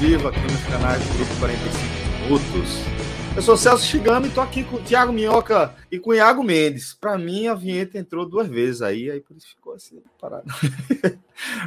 Vivo aqui nos canais do Grupo 45 Minutos. Eu sou Celso Chigami e tô aqui com o Thiago Minhoca e com o Iago Mendes. Para mim, a vinheta entrou duas vezes aí, aí por isso ficou assim, parado.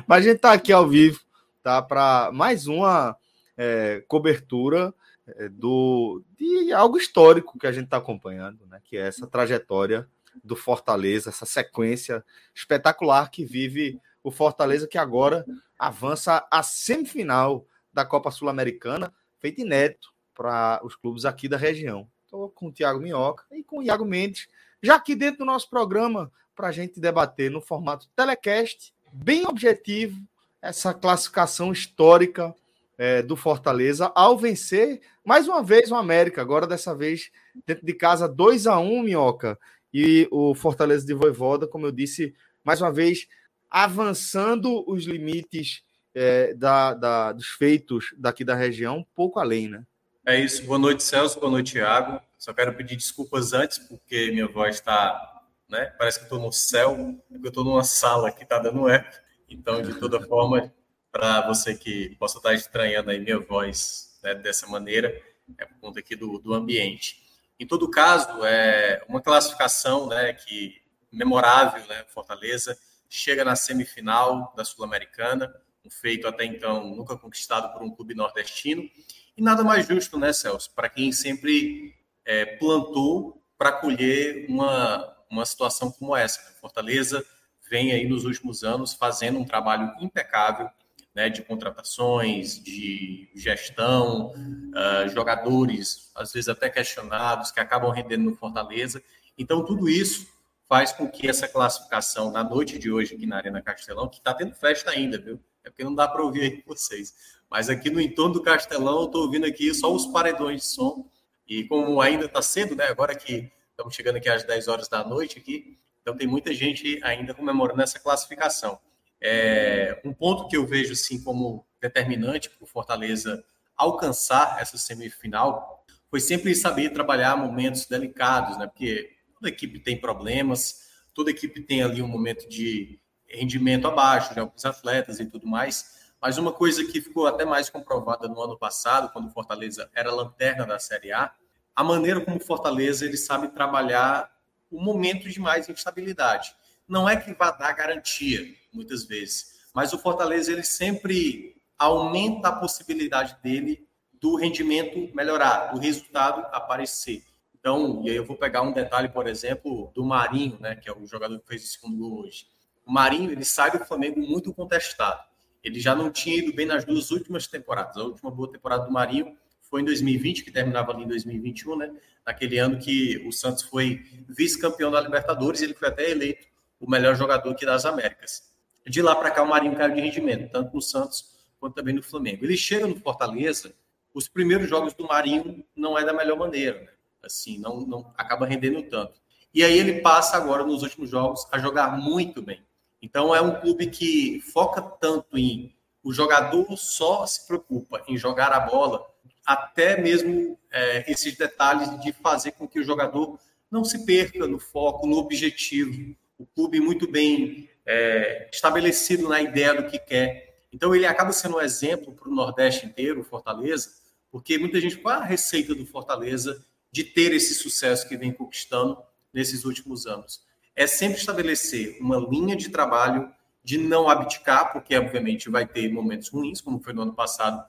Mas a gente tá aqui ao vivo, tá? Para mais uma é, cobertura é, do, de algo histórico que a gente está acompanhando, né? Que é essa trajetória do Fortaleza, essa sequência espetacular que vive o Fortaleza, que agora avança à semifinal da Copa Sul-Americana, feito inédito para os clubes aqui da região. Estou com o Thiago Minhoca e com o Iago Mendes, já aqui dentro do nosso programa, para a gente debater no formato telecast, bem objetivo, essa classificação histórica é, do Fortaleza ao vencer mais uma vez o América, agora dessa vez dentro de casa 2 a 1 Minhoca. E o Fortaleza de Voivoda, como eu disse, mais uma vez avançando os limites é, da, da, dos feitos daqui da região, um pouco além, né? É isso. Boa noite, Celso. Boa noite, Thiago. Só quero pedir desculpas antes, porque minha voz está. Né? Parece que estou no céu, porque eu estou numa sala que está dando eco. Então, de toda forma, para você que possa estar estranhando aí minha voz né, dessa maneira, é por conta aqui do, do ambiente. Em todo caso, é uma classificação né, que memorável, né? Fortaleza chega na semifinal da Sul-Americana feito até então nunca conquistado por um clube nordestino. E nada mais justo, né, Celso, para quem sempre é, plantou para colher uma, uma situação como essa. Fortaleza vem aí nos últimos anos fazendo um trabalho impecável né, de contratações, de gestão, uh, jogadores, às vezes até questionados, que acabam rendendo no Fortaleza. Então, tudo isso faz com que essa classificação na noite de hoje aqui na Arena Castelão, que está tendo festa ainda, viu? É porque não dá para ouvir aí vocês. Mas aqui no entorno do Castelão, eu estou ouvindo aqui só os paredões de som. E como ainda está cedo, né? Agora que estamos chegando aqui às 10 horas da noite aqui, então tem muita gente ainda comemorando essa classificação. É, um ponto que eu vejo assim como determinante para o Fortaleza alcançar essa semifinal foi sempre saber trabalhar momentos delicados, né? Porque toda equipe tem problemas, toda equipe tem ali um momento de rendimento abaixo de alguns atletas e tudo mais. Mas uma coisa que ficou até mais comprovada no ano passado, quando o Fortaleza era lanterna da Série A, a maneira como o Fortaleza ele sabe trabalhar o momento de mais instabilidade. Não é que vá dar garantia, muitas vezes, mas o Fortaleza ele sempre aumenta a possibilidade dele do rendimento melhorar, do resultado aparecer. Então, e aí eu vou pegar um detalhe, por exemplo, do Marinho, né, que é o jogador que fez o segundo gol hoje. O Marinho ele sai do Flamengo muito contestado. Ele já não tinha ido bem nas duas últimas temporadas. A última boa temporada do Marinho foi em 2020, que terminava ali em 2021, né? Naquele ano que o Santos foi vice-campeão da Libertadores, ele foi até eleito o melhor jogador aqui das Américas. De lá para cá, o Marinho caiu de rendimento, tanto no Santos quanto também no Flamengo. Ele chega no Fortaleza, os primeiros jogos do Marinho não é da melhor maneira, né? Assim, não, não acaba rendendo tanto. E aí ele passa agora nos últimos jogos a jogar muito bem. Então é um clube que foca tanto em o jogador só se preocupa em jogar a bola, até mesmo é, esses detalhes de fazer com que o jogador não se perca no foco, no objetivo. O clube muito bem é, estabelecido na ideia do que quer. Então ele acaba sendo um exemplo para o Nordeste inteiro, Fortaleza, porque muita gente qual a receita do Fortaleza de ter esse sucesso que vem conquistando nesses últimos anos é sempre estabelecer uma linha de trabalho de não abdicar, porque obviamente vai ter momentos ruins, como foi no ano passado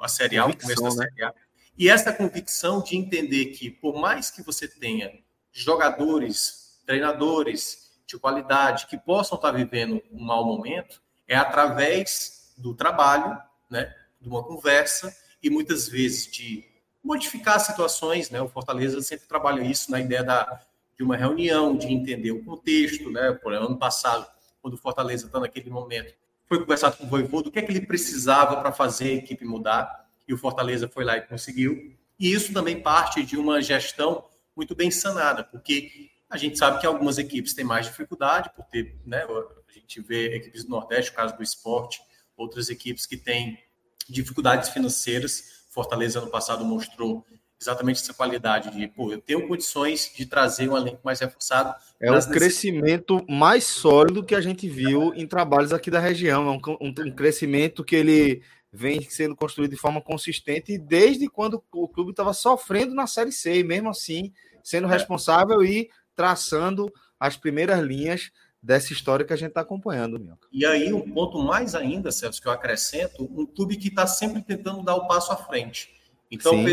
a Série A, o começo da né? Série A. E essa convicção de entender que, por mais que você tenha jogadores, treinadores de qualidade que possam estar vivendo um mau momento, É através do trabalho, né, de uma conversa e muitas vezes de modificar situações, né? O Fortaleza sempre trabalha isso na ideia da, de uma reunião, de entender o contexto, né? Por ano passado, quando o Fortaleza está naquele momento, foi conversado com o Voivodo, o que é que ele precisava para fazer a equipe mudar, e o Fortaleza foi lá e conseguiu. E isso também parte de uma gestão muito bem sanada, porque a gente sabe que algumas equipes têm mais dificuldade por ter, né? A gente vê equipes do Nordeste, o caso do esporte, outras equipes que têm dificuldades financeiras. Fortaleza no passado mostrou exatamente essa qualidade de, pô, eu tenho condições de trazer um elenco mais reforçado. É o crescimento mais sólido que a gente viu em trabalhos aqui da região. É um, um, um, crescimento que ele vem sendo construído de forma consistente desde quando o clube estava sofrendo na Série C, e mesmo assim sendo é. responsável e traçando as primeiras linhas dessa história que a gente está acompanhando. Minhoca. E aí, um ponto mais ainda, Celso, que eu acrescento, um clube que está sempre tentando dar o passo à frente. Então, sim,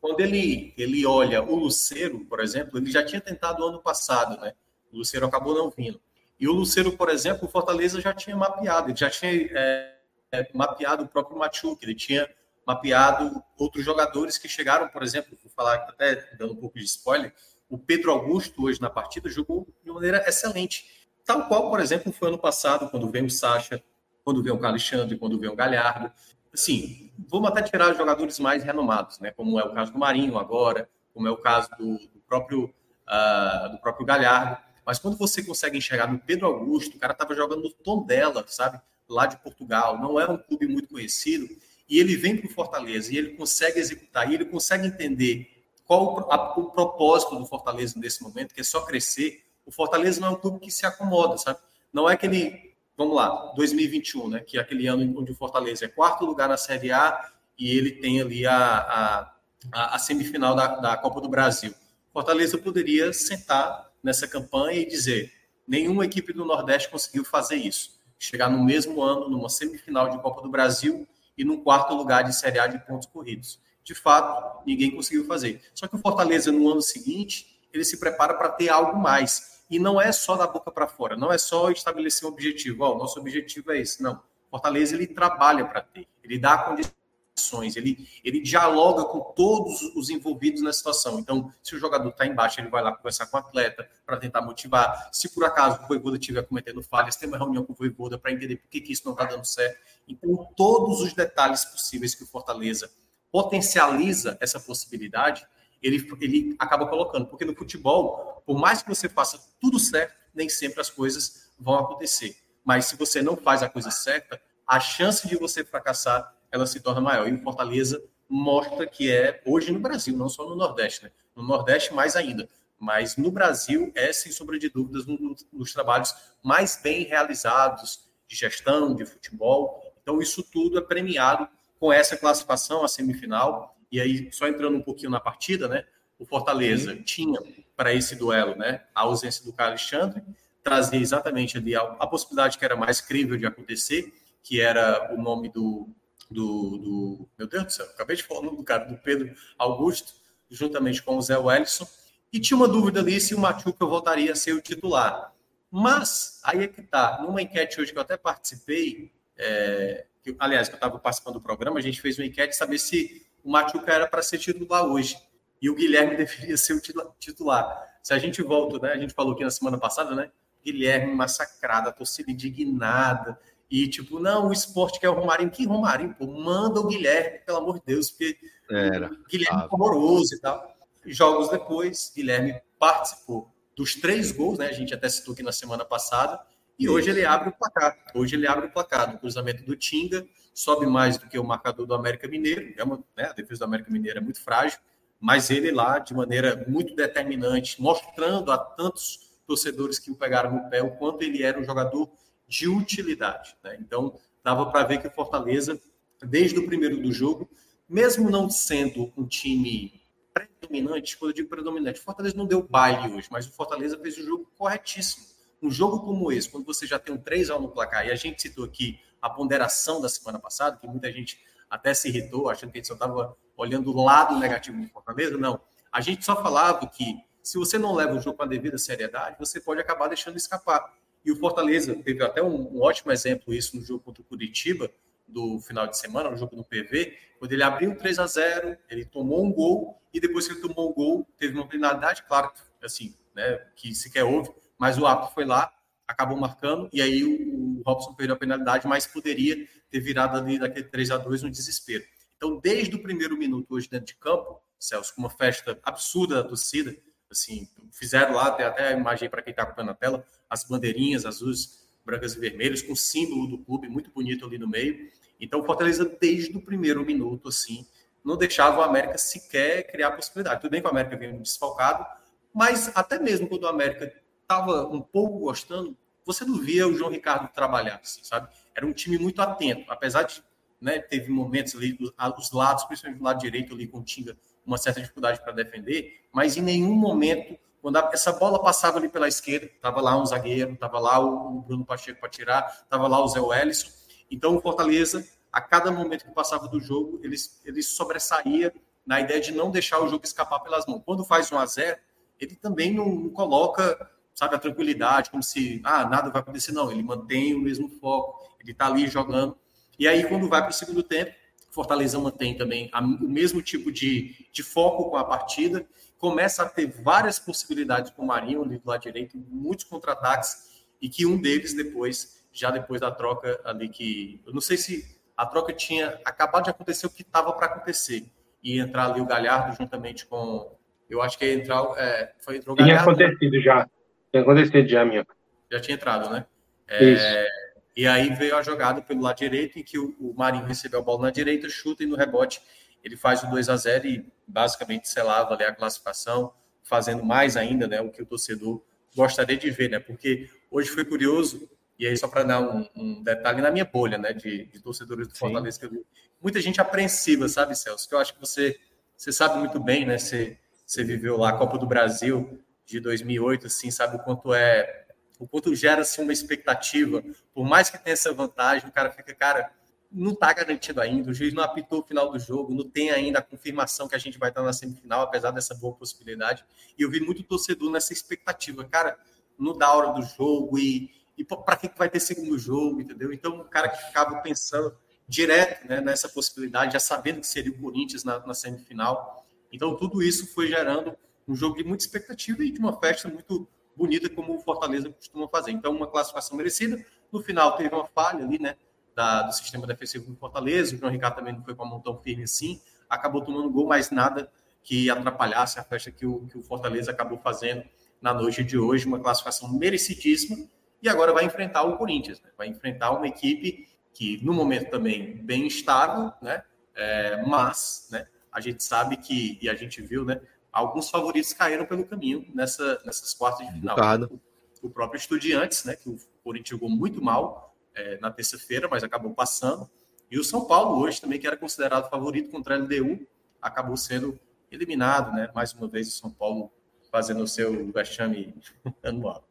quando ele, ele olha o Luceiro, por exemplo, ele já tinha tentado ano passado, né? O Luceiro acabou não vindo. E o Luceiro, por exemplo, o Fortaleza já tinha mapeado, ele já tinha é, é, mapeado o próprio Machuca, ele tinha mapeado outros jogadores que chegaram, por exemplo, vou falar até dando um pouco de spoiler, o Pedro Augusto hoje na partida jogou de maneira excelente Tal qual, por exemplo, foi ano passado, quando veio o Sacha, quando veio o Alexandre, quando veio o Galhardo. Assim, vamos até tirar jogadores mais renomados, né? Como é o caso do Marinho agora, como é o caso do, do próprio, uh, do próprio Galhardo. Mas quando você consegue enxergar no Pedro Augusto, o cara estava jogando no tom dela, sabe? Lá de Portugal, não é um clube muito conhecido, e ele vem para o Fortaleza e ele consegue executar, e ele consegue entender qual o, propósito do Fortaleza nesse momento, que é só crescer o Fortaleza não é um clube que se acomoda, sabe? Não é aquele, vamos lá, 2021, né? Que é aquele ano onde o Fortaleza é quarto lugar na Série A e ele tem ali a, a, a semifinal da, da Copa do Brasil. Fortaleza poderia sentar nessa campanha e dizer: nenhuma equipe do Nordeste conseguiu fazer isso. Chegar no mesmo ano, numa semifinal de Copa do Brasil e num quarto lugar de Série A de pontos corridos. De fato, ninguém conseguiu fazer. Só que o Fortaleza, no ano seguinte, ele se prepara para ter algo mais. E não é só da boca para fora, não é só estabelecer um objetivo. Oh, nosso objetivo é esse. Não. Fortaleza ele trabalha para ter, ele dá condições, ele, ele dialoga com todos os envolvidos na situação. Então, se o jogador está embaixo, ele vai lá conversar com o atleta para tentar motivar. Se por acaso o Voivoda estiver cometendo falhas, tem uma reunião com o Voivoda para entender por que, que isso não está dando certo. Então, todos os detalhes possíveis que o Fortaleza potencializa essa possibilidade, ele, ele acaba colocando. Porque no futebol, por mais que você faça tudo certo, nem sempre as coisas vão acontecer. Mas se você não faz a coisa certa, a chance de você fracassar ela se torna maior. E o Fortaleza mostra que é hoje no Brasil, não só no Nordeste, né? No Nordeste mais ainda, mas no Brasil é sem sombra de dúvidas um dos trabalhos mais bem realizados de gestão, de futebol. Então isso tudo é premiado com essa classificação à semifinal e aí, só entrando um pouquinho na partida, né? O Fortaleza Sim. tinha para esse duelo, né? A ausência do Carlos Alexandre, trazia exatamente ali a, a, possibilidade que era mais crível de acontecer, que era o nome do, do, do meu Deus do céu, acabei de falar o nome do cara, do Pedro Augusto, juntamente com o Zé Wellison, e tinha uma dúvida ali se o Machuca voltaria a ser o titular. Mas, aí é que tá, numa enquete hoje que eu até participei, é, que, aliás, que eu estava participando do programa, a gente fez uma enquete saber se o Machuca era para ser titular hoje. E o Guilherme deveria ser o titular. Se a gente volta, né? A gente falou aqui na semana passada, né? Guilherme massacrado, a torcida indignada. E tipo, não, o esporte quer o Romarinho. Que Romarinho? Pô, manda o Guilherme, pelo amor de Deus, porque era. Guilherme ah. horroroso e tal. Jogos depois, Guilherme participou dos três gols, né? A gente até citou aqui na semana passada. E hoje ele abre o placar. Hoje ele abre o placar no cruzamento do Tinga sobe mais do que o marcador do América Mineiro. É uma, né, a defesa do América Mineiro é muito frágil, mas ele lá, de maneira muito determinante, mostrando a tantos torcedores que o pegaram no pé o quanto ele era um jogador de utilidade. Né? Então, dava para ver que o Fortaleza, desde o primeiro do jogo, mesmo não sendo um time predominante, quando eu digo predominante, o Fortaleza não deu baile hoje, mas o Fortaleza fez o jogo corretíssimo. Um jogo como esse, quando você já tem um 3 a 1 no placar, e a gente citou aqui a ponderação da semana passada, que muita gente até se irritou, achando que a gente só estava olhando o lado negativo do Fortaleza. Não. A gente só falava que se você não leva o jogo com a devida seriedade, você pode acabar deixando escapar. E o Fortaleza teve até um, um ótimo exemplo isso no jogo contra o Curitiba, do final de semana, no jogo do PV, quando ele abriu 3 a 0 ele tomou um gol, e depois que ele tomou o gol, teve uma penalidade, claro, assim, né, que sequer houve, mas o árbitro foi lá, acabou marcando, e aí o, o Robson perdeu a penalidade, mas poderia ter virado ali daquele 3 a 2 no desespero. Então, desde o primeiro minuto hoje dentro de campo, Celso, com uma festa absurda da torcida, assim, fizeram lá, tem até a imagem para quem está acompanhando na tela, as bandeirinhas azuis, brancas e vermelhas, com o símbolo do clube muito bonito ali no meio. Então, o Fortaleza, desde o primeiro minuto, assim, não deixava o América sequer criar possibilidade. Tudo bem que o América veio desfalcado, mas até mesmo quando o América estava um pouco gostando, você não via o João Ricardo trabalhar, assim, sabe? Era um time muito atento, apesar de, né, teve momentos ali, os lados, principalmente do lado direito ali com o Tinga, uma certa dificuldade para defender, mas em nenhum momento, quando a, essa bola passava ali pela esquerda, estava lá um zagueiro, estava lá o, o Bruno Pacheco para tirar, estava lá o Zé Wellison, então o Fortaleza, a cada momento que passava do jogo, ele, ele sobressaía na ideia de não deixar o jogo escapar pelas mãos. Quando faz 1 a 0 ele também não, não coloca sabe, a tranquilidade, como se ah, nada vai acontecer, não. Ele mantém o mesmo foco, ele está ali jogando. E aí, quando vai para o segundo tempo, Fortaleza mantém também a, o mesmo tipo de, de foco com a partida, começa a ter várias possibilidades com o Marinho ali do lado direito, muitos contra-ataques, e que um deles depois, já depois da troca ali que. Eu não sei se a troca tinha acabado de acontecer o que estava para acontecer. E entrar ali o Galhardo juntamente com. Eu acho que ia entrar. É, foi entrou o Galhardo. Tinha acontecido já. Tinha acontecido já, minha. Já tinha entrado, né? É, e aí veio a jogada pelo lado direito, em que o, o Marinho recebeu a bola na direita, chuta e no rebote ele faz o 2 a 0 e basicamente selava ali a classificação, fazendo mais ainda, né, o que o torcedor gostaria de ver, né? Porque hoje foi curioso, e aí só para dar um, um, detalhe na minha bolha, né, de, de torcedores do Fortaleza que eu vi, muita gente apreensiva, sabe, Celso? Que eu acho que você você sabe muito bem, né? Você, você viveu lá a Copa do Brasil, de 2008, assim, sabe o quanto é, o quanto gera assim uma expectativa. Por mais que tenha essa vantagem, o cara fica, cara, não está garantido ainda, o juiz não apitou o final do jogo, não tem ainda a confirmação que a gente vai estar na semifinal, apesar dessa boa possibilidade. E eu vi muito torcedor nessa expectativa, cara, não dá hora do jogo e, e para que vai ter segundo jogo, entendeu? Então, o cara que ficava pensando direto né, nessa possibilidade, já sabendo que seria o Corinthians na, na semifinal. Então, tudo isso foi gerando um jogo de muita expectativa e de uma festa muito bonita, como o Fortaleza costuma fazer. Então, uma classificação merecida. No final, teve uma falha ali, né? Da, do sistema defensivo do Fortaleza. O João Ricardo também não foi com a mão tão firme assim. Acabou tomando gol, mas nada que atrapalhasse a festa que o, que o Fortaleza acabou fazendo na noite de hoje. Uma classificação merecidíssima. E agora vai enfrentar o Corinthians. Né? Vai enfrentar uma equipe que, no momento também, bem estável, né? É, mas, né? A gente sabe que, e a gente viu, né? Alguns favoritos caíram pelo caminho nessa, nessas quartas de final. O, o, próprio Estudiantes, né, que o Corinthians jogou muito mal é, na terça-feira, mas acabou passando. E o São Paulo hoje também, que era considerado favorito contra a LDU, acabou sendo eliminado, né? Mais uma vez o São Paulo fazendo o seu vexame anual.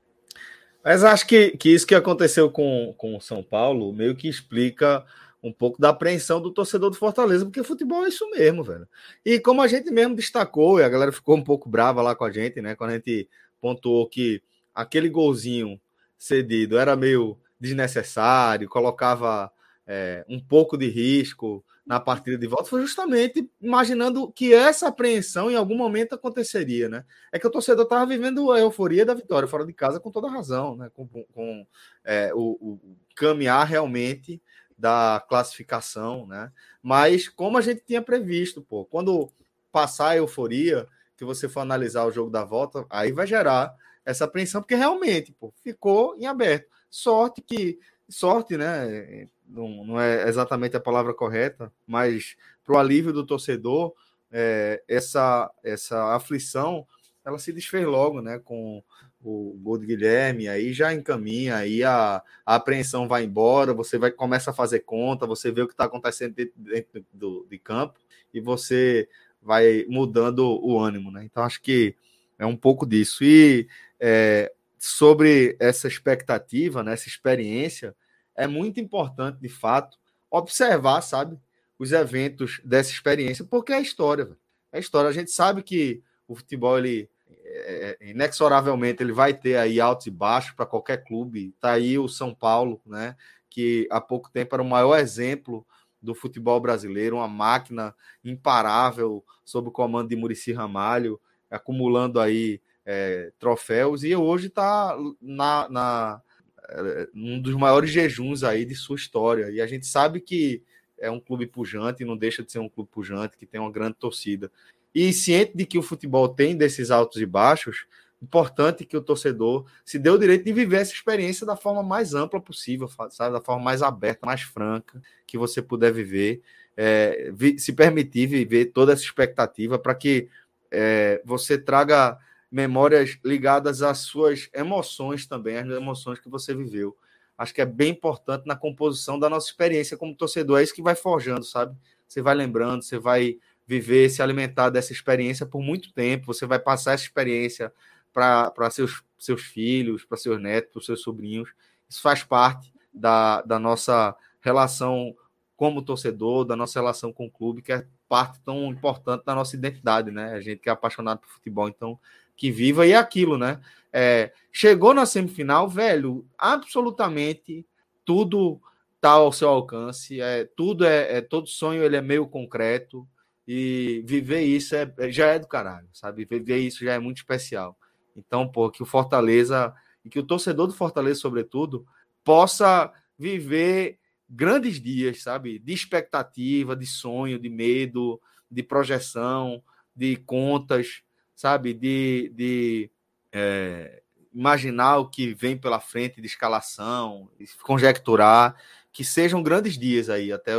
Mas acho que, que isso que aconteceu com, com o São Paulo meio que explica um pouco da apreensão do torcedor do Fortaleza, porque futebol é isso mesmo, velho. E como a gente mesmo destacou, e a galera ficou um pouco brava lá com a gente, né? Quando a gente pontuou que aquele golzinho cedido era meio desnecessário, colocava é, um pouco de risco na partida de volta, foi justamente imaginando que essa apreensão em algum momento aconteceria, né? É que o torcedor estava vivendo a euforia da vitória fora de casa com toda razão, né? Com, com é, o, o caminhar realmente da classificação, né? Mas como a gente tinha previsto, pô, quando passar a euforia, que você for analisar o jogo da volta, aí vai gerar essa apreensão, porque realmente, pô, ficou em aberto. Sorte que, sorte, né? Não, não é exatamente a palavra correta, mas para o alívio do torcedor, é, essa, essa aflição ela se desfez logo, né? Com o gol de Guilherme, aí já encaminha, aí a, a apreensão vai embora, você vai começa a fazer conta, você vê o que está acontecendo dentro, dentro do, de campo e você vai mudando o ânimo, né? Então acho que é um pouco disso. E é, sobre essa expectativa, né, essa experiência, é muito importante, de fato, observar, sabe, os eventos dessa experiência, porque é história, véio. é a história. A gente sabe que o futebol ele é, inexoravelmente ele vai ter aí altos e baixos para qualquer clube. Está aí o São Paulo, né? Que há pouco tempo era o maior exemplo do futebol brasileiro, uma máquina imparável sob o comando de Murici Ramalho, acumulando aí é, troféus, e hoje está na, na, é, um dos maiores jejuns aí de sua história. E a gente sabe que é um clube pujante, não deixa de ser um clube pujante, que tem uma grande torcida. E ciente de que o futebol tem desses altos e baixos, importante que o torcedor se dê o direito de viver essa experiência da forma mais ampla possível, sabe? da forma mais aberta, mais franca que você puder viver, é, se permitir viver toda essa expectativa para que é, você traga memórias ligadas às suas emoções também, às emoções que você viveu. Acho que é bem importante na composição da nossa experiência como torcedor, é isso que vai forjando, sabe? Você vai lembrando, você vai viver, se alimentar dessa experiência por muito tempo, você vai passar essa experiência para seus, seus filhos, para seus netos, para seus sobrinhos. Isso faz parte da, da nossa relação como torcedor, da nossa relação com o clube, que é parte tão importante da nossa identidade, né? A gente que é apaixonado por futebol, então que viva e é aquilo, né? É, chegou na semifinal, velho, absolutamente tudo está ao seu alcance, é, tudo é, é, todo sonho ele é meio concreto e viver isso é, já é do caralho, sabe? Viver isso já é muito especial. Então, pô, que o Fortaleza e que o torcedor do Fortaleza, sobretudo, possa viver grandes dias, sabe? De expectativa, de sonho, de medo, de projeção, de contas, sabe? De, de é, imaginar o que vem pela frente de escalação, conjecturar, que sejam grandes dias aí até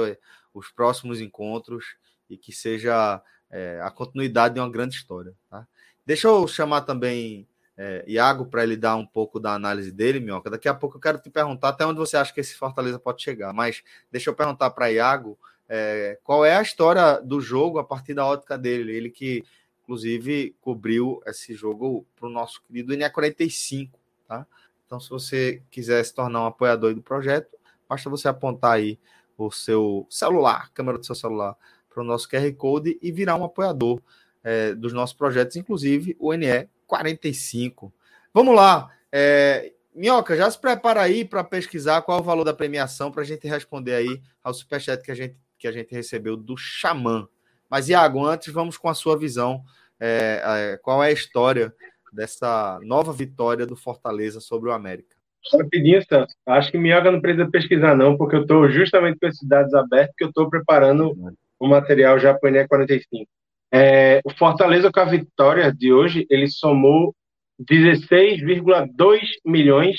os próximos encontros e que seja é, a continuidade de uma grande história. Tá? Deixa eu chamar também é, Iago para ele dar um pouco da análise dele, Minhoca. Daqui a pouco eu quero te perguntar até onde você acha que esse Fortaleza pode chegar. Mas deixa eu perguntar para Iago é, qual é a história do jogo a partir da ótica dele. Ele que, inclusive, cobriu esse jogo para o nosso querido NE45. Tá? Então, se você quiser se tornar um apoiador do projeto, basta você apontar aí o seu celular, a câmera do seu celular, para o nosso QR Code e virar um apoiador é, dos nossos projetos, inclusive o NE 45. Vamos lá. É, Minhoca, já se prepara aí para pesquisar qual é o valor da premiação para a gente responder aí ao superchat que a gente, que a gente recebeu do Xamã. Mas, Iago, antes vamos com a sua visão. É, é, qual é a história dessa nova vitória do Fortaleza sobre o América? Rapidinho, Santos. Acho que Minhoca não precisa pesquisar, não, porque eu estou justamente com esses dados abertos, que eu estou preparando o material já para o 45. É, o Fortaleza, com a vitória de hoje, ele somou 16,2 milhões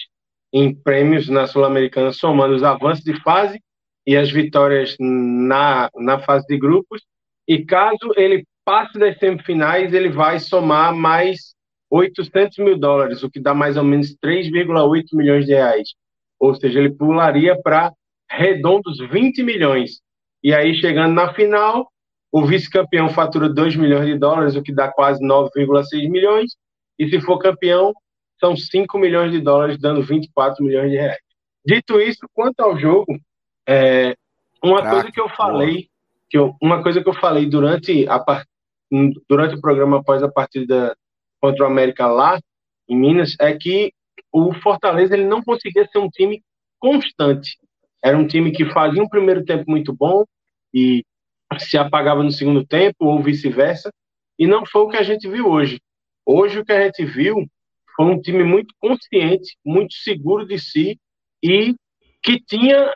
em prêmios na Sul-Americana, somando os avanços de fase e as vitórias na, na fase de grupos. E caso ele passe das semifinais, ele vai somar mais 800 mil dólares, o que dá mais ou menos 3,8 milhões de reais. Ou seja, ele pularia para redondos 20 milhões. E aí, chegando na final, o vice-campeão fatura 2 milhões de dólares, o que dá quase 9,6 milhões. E se for campeão, são 5 milhões de dólares, dando 24 milhões de reais. Dito isso, quanto ao jogo, é, uma Caraca, coisa que eu falei, que eu, uma coisa que eu falei durante, a, durante o programa após a partida contra o América lá em Minas, é que o Fortaleza ele não conseguia ser um time constante. Era um time que fazia um primeiro tempo muito bom e se apagava no segundo tempo ou vice-versa, e não foi o que a gente viu hoje. Hoje o que a gente viu foi um time muito consciente, muito seguro de si e que tinha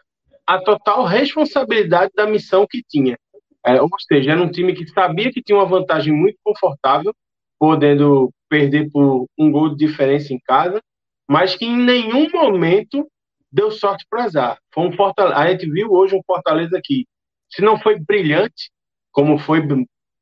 a total responsabilidade da missão que tinha. É, ou seja, era um time que sabia que tinha uma vantagem muito confortável, podendo perder por um gol de diferença em casa, mas que em nenhum momento deu sorte para azar. Foi um Fortaleza, a gente viu hoje um Fortaleza que se não foi brilhante, como foi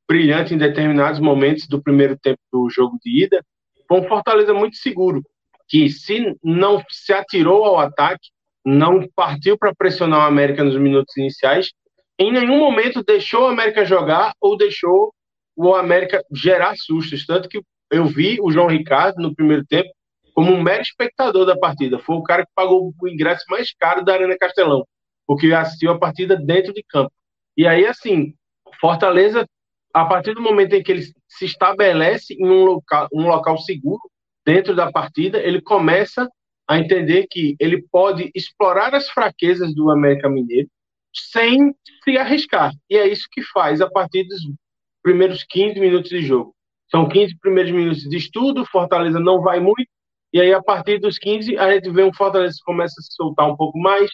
brilhante em determinados momentos do primeiro tempo do jogo de ida, foi um Fortaleza muito seguro, que se não se atirou ao ataque, não partiu para pressionar o América nos minutos iniciais, em nenhum momento deixou o América jogar ou deixou o América gerar sustos. Tanto que eu vi o João Ricardo no primeiro tempo como um mero espectador da partida. Foi o cara que pagou o ingresso mais caro da Arena Castelão porque assistiu a partida dentro de campo. E aí, assim, Fortaleza, a partir do momento em que ele se estabelece em um local, um local seguro dentro da partida, ele começa a entender que ele pode explorar as fraquezas do América Mineiro sem se arriscar. E é isso que faz a partir dos primeiros 15 minutos de jogo. São 15 primeiros minutos de estudo, Fortaleza não vai muito, e aí a partir dos 15 a gente vê um Fortaleza que começa a se soltar um pouco mais,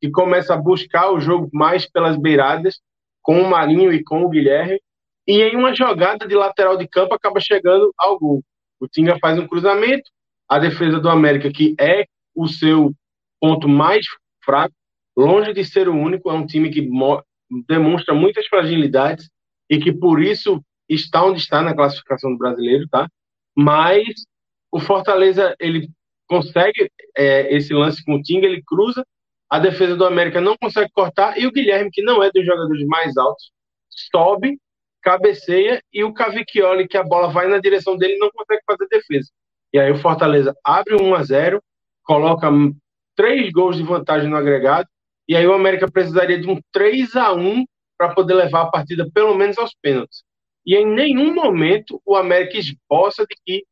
que começa a buscar o jogo mais pelas beiradas, com o Marinho e com o Guilherme, e em uma jogada de lateral de campo acaba chegando ao gol. O Tinga faz um cruzamento, a defesa do América, que é o seu ponto mais fraco, longe de ser o único, é um time que demonstra muitas fragilidades e que por isso está onde está na classificação do brasileiro, tá? Mas o Fortaleza ele consegue é, esse lance com o Tinga, ele cruza, a defesa do América não consegue cortar e o Guilherme, que não é dos jogadores mais altos, sobe cabeceia e o Cavicchioli, que a bola vai na direção dele, não consegue fazer defesa. E aí o Fortaleza abre 1 a 0 coloca três gols de vantagem no agregado, e aí o América precisaria de um 3 a 1 para poder levar a partida pelo menos aos pênaltis. E em nenhum momento o América esboça de que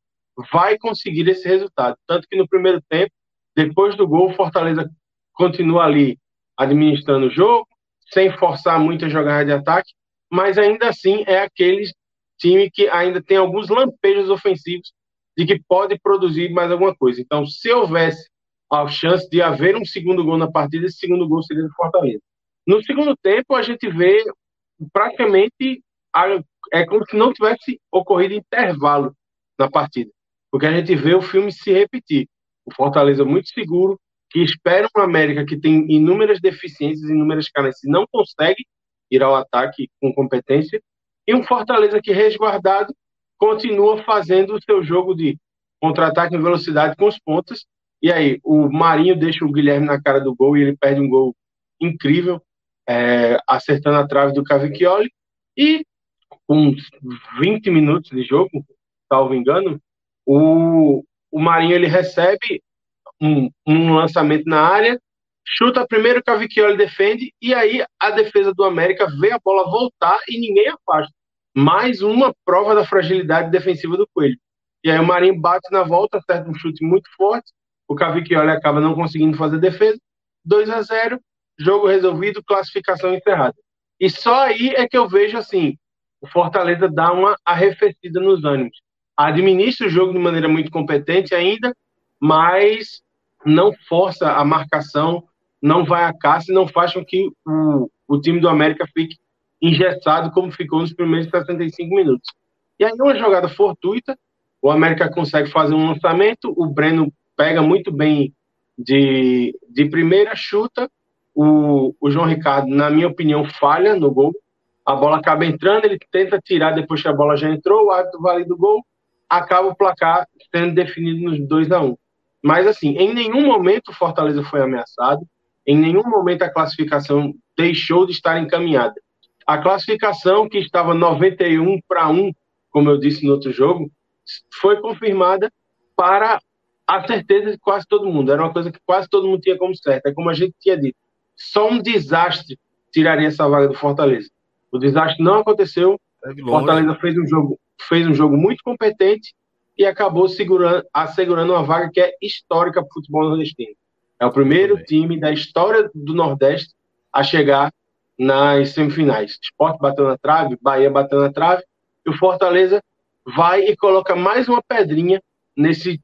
vai conseguir esse resultado. Tanto que no primeiro tempo, depois do gol, o Fortaleza continua ali administrando o jogo, sem forçar muitas jogadas de ataque, mas ainda assim é aquele time que ainda tem alguns lampejos ofensivos de que pode produzir mais alguma coisa. Então, se houvesse a chance de haver um segundo gol na partida, esse segundo gol seria do Fortaleza. No segundo tempo, a gente vê praticamente é como se não tivesse ocorrido intervalo na partida, porque a gente vê o filme se repetir. O Fortaleza muito seguro, que espera uma América que tem inúmeras deficiências, inúmeras carências, não consegue ir ao ataque com competência, e um Fortaleza que resguardado continua fazendo o seu jogo de contra-ataque em velocidade com os pontas. E aí, o Marinho deixa o Guilherme na cara do gol e ele perde um gol incrível, é, acertando a trave do Cavicchioli. E com 20 minutos de jogo, salvo engano, o, o Marinho ele recebe um, um lançamento na área, chuta primeiro, Cavicchioli defende, e aí a defesa do América vê a bola voltar e ninguém afasta. Mais uma prova da fragilidade defensiva do Coelho. E aí o Marinho bate na volta, acerta um chute muito forte, o Cavicchioli acaba não conseguindo fazer defesa, 2 a 0 jogo resolvido, classificação encerrada. E só aí é que eu vejo assim, o Fortaleza dá uma arrefecida nos ânimos. Administra o jogo de maneira muito competente ainda, mas não força a marcação, não vai à caça e não faz com que o, o time do América fique engessado como ficou nos primeiros 65 minutos. E aí, uma jogada fortuita, o América consegue fazer um lançamento, o Breno pega muito bem de, de primeira, chuta, o, o João Ricardo, na minha opinião, falha no gol, a bola acaba entrando, ele tenta tirar depois que a bola já entrou, o árbitro vale do gol, acaba o placar sendo definido nos 2 a 1 um. Mas, assim, em nenhum momento o Fortaleza foi ameaçado, em nenhum momento a classificação deixou de estar encaminhada. A classificação, que estava 91 para 1, como eu disse no outro jogo, foi confirmada para a certeza de quase todo mundo. Era uma coisa que quase todo mundo tinha como certa. É como a gente tinha dito. Só um desastre tiraria essa vaga do Fortaleza. O desastre não aconteceu. O Fortaleza fez um jogo, fez um jogo muito competente e acabou segurando, assegurando uma vaga que é histórica para o futebol nordestino. É o primeiro time da história do Nordeste a chegar nas semifinais. Esporte bateu na trave, Bahia bateu na trave, e o Fortaleza vai e coloca mais uma pedrinha nesses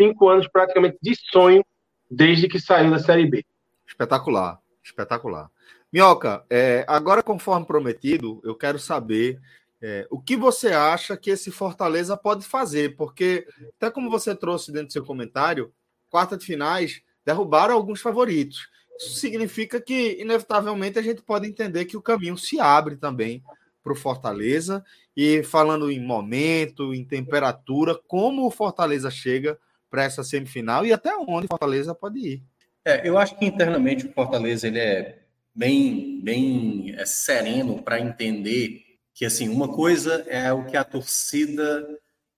cinco anos praticamente de sonho desde que saiu da Série B. Espetacular, espetacular. Minhoca, é, agora conforme prometido, eu quero saber é, o que você acha que esse Fortaleza pode fazer, porque até como você trouxe dentro do seu comentário, quarta de finais derrubaram alguns favoritos. Isso significa que, inevitavelmente, a gente pode entender que o caminho se abre também para o Fortaleza. E falando em momento, em temperatura, como o Fortaleza chega para essa semifinal e até onde o Fortaleza pode ir. É, eu acho que internamente o Fortaleza ele é bem, bem é, sereno para entender que assim uma coisa é o que a torcida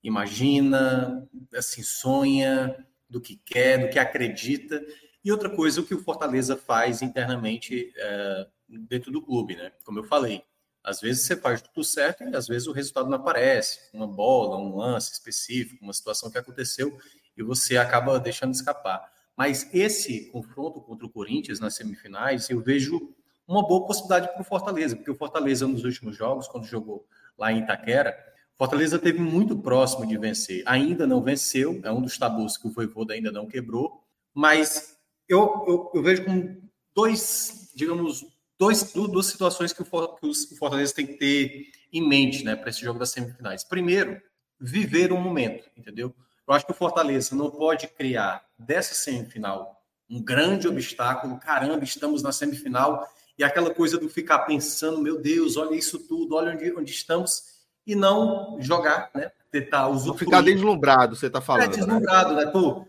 imagina, assim sonha, do que quer, do que acredita, e outra coisa, o que o Fortaleza faz internamente é, dentro do clube, né? Como eu falei, Às vezes você faz tudo certo e às vezes o resultado não aparece. Uma bola, um lance específico, uma situação que aconteceu e você acaba deixando escapar. Mas esse confronto contra o Corinthians nas semifinais, eu vejo uma boa possibilidade para o Fortaleza, porque o Fortaleza, nos últimos jogos, quando jogou lá em Itaquera, Fortaleza teve muito próximo de vencer. Ainda não venceu, é um dos tabus que o Voivoda ainda não quebrou, mas eu, eu, eu vejo como dois, digamos, dois, duas situações que o, que o Fortaleza tem que ter em mente né, para esse jogo das semifinais. Primeiro, viver um momento, entendeu? Eu acho que o Fortaleza não pode criar dessa semifinal um grande obstáculo. Caramba, estamos na semifinal e aquela coisa do ficar pensando, meu Deus, olha isso tudo, olha onde, onde estamos e não jogar, né? Tentar usufruir. Ficar deslumbrado, você está falando. É, né? deslumbrado, né? Pô,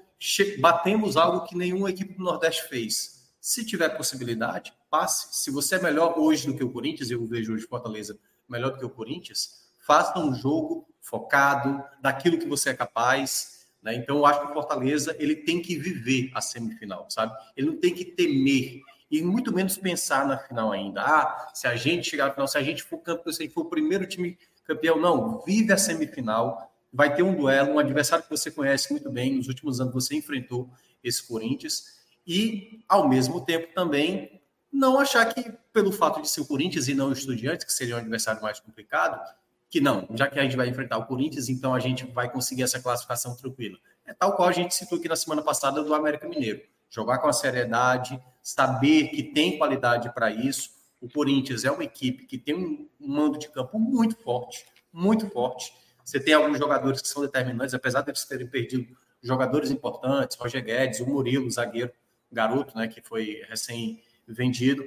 batemos algo que nenhuma equipe do Nordeste fez. Se tiver possibilidade, passe. Se você é melhor hoje do que o Corinthians, eu vejo hoje Fortaleza melhor do que o Corinthians, faça um jogo focado, daquilo que você é capaz. Né? Então, eu acho que o Fortaleza ele tem que viver a semifinal, sabe? Ele não tem que temer e muito menos pensar na final ainda. Ah, se a gente chegar na final, se a gente for campeão, se a gente for o primeiro time campeão, não. Vive a semifinal, vai ter um duelo, um adversário que você conhece muito bem. Nos últimos anos você enfrentou esse Corinthians e, ao mesmo tempo, também não achar que, pelo fato de ser o Corinthians e não o Estudiantes, que seria um adversário mais complicado, que não, já que a gente vai enfrentar o Corinthians, então a gente vai conseguir essa classificação tranquila. É tal qual a gente citou aqui na semana passada do América Mineiro. Jogar com a seriedade, saber que tem qualidade para isso. O Corinthians é uma equipe que tem um mando de campo muito forte, muito forte. Você tem alguns jogadores que são determinantes, apesar de eles terem perdido jogadores importantes, Roger Guedes, o Murilo, o zagueiro, garoto, né, que foi recém-vendido.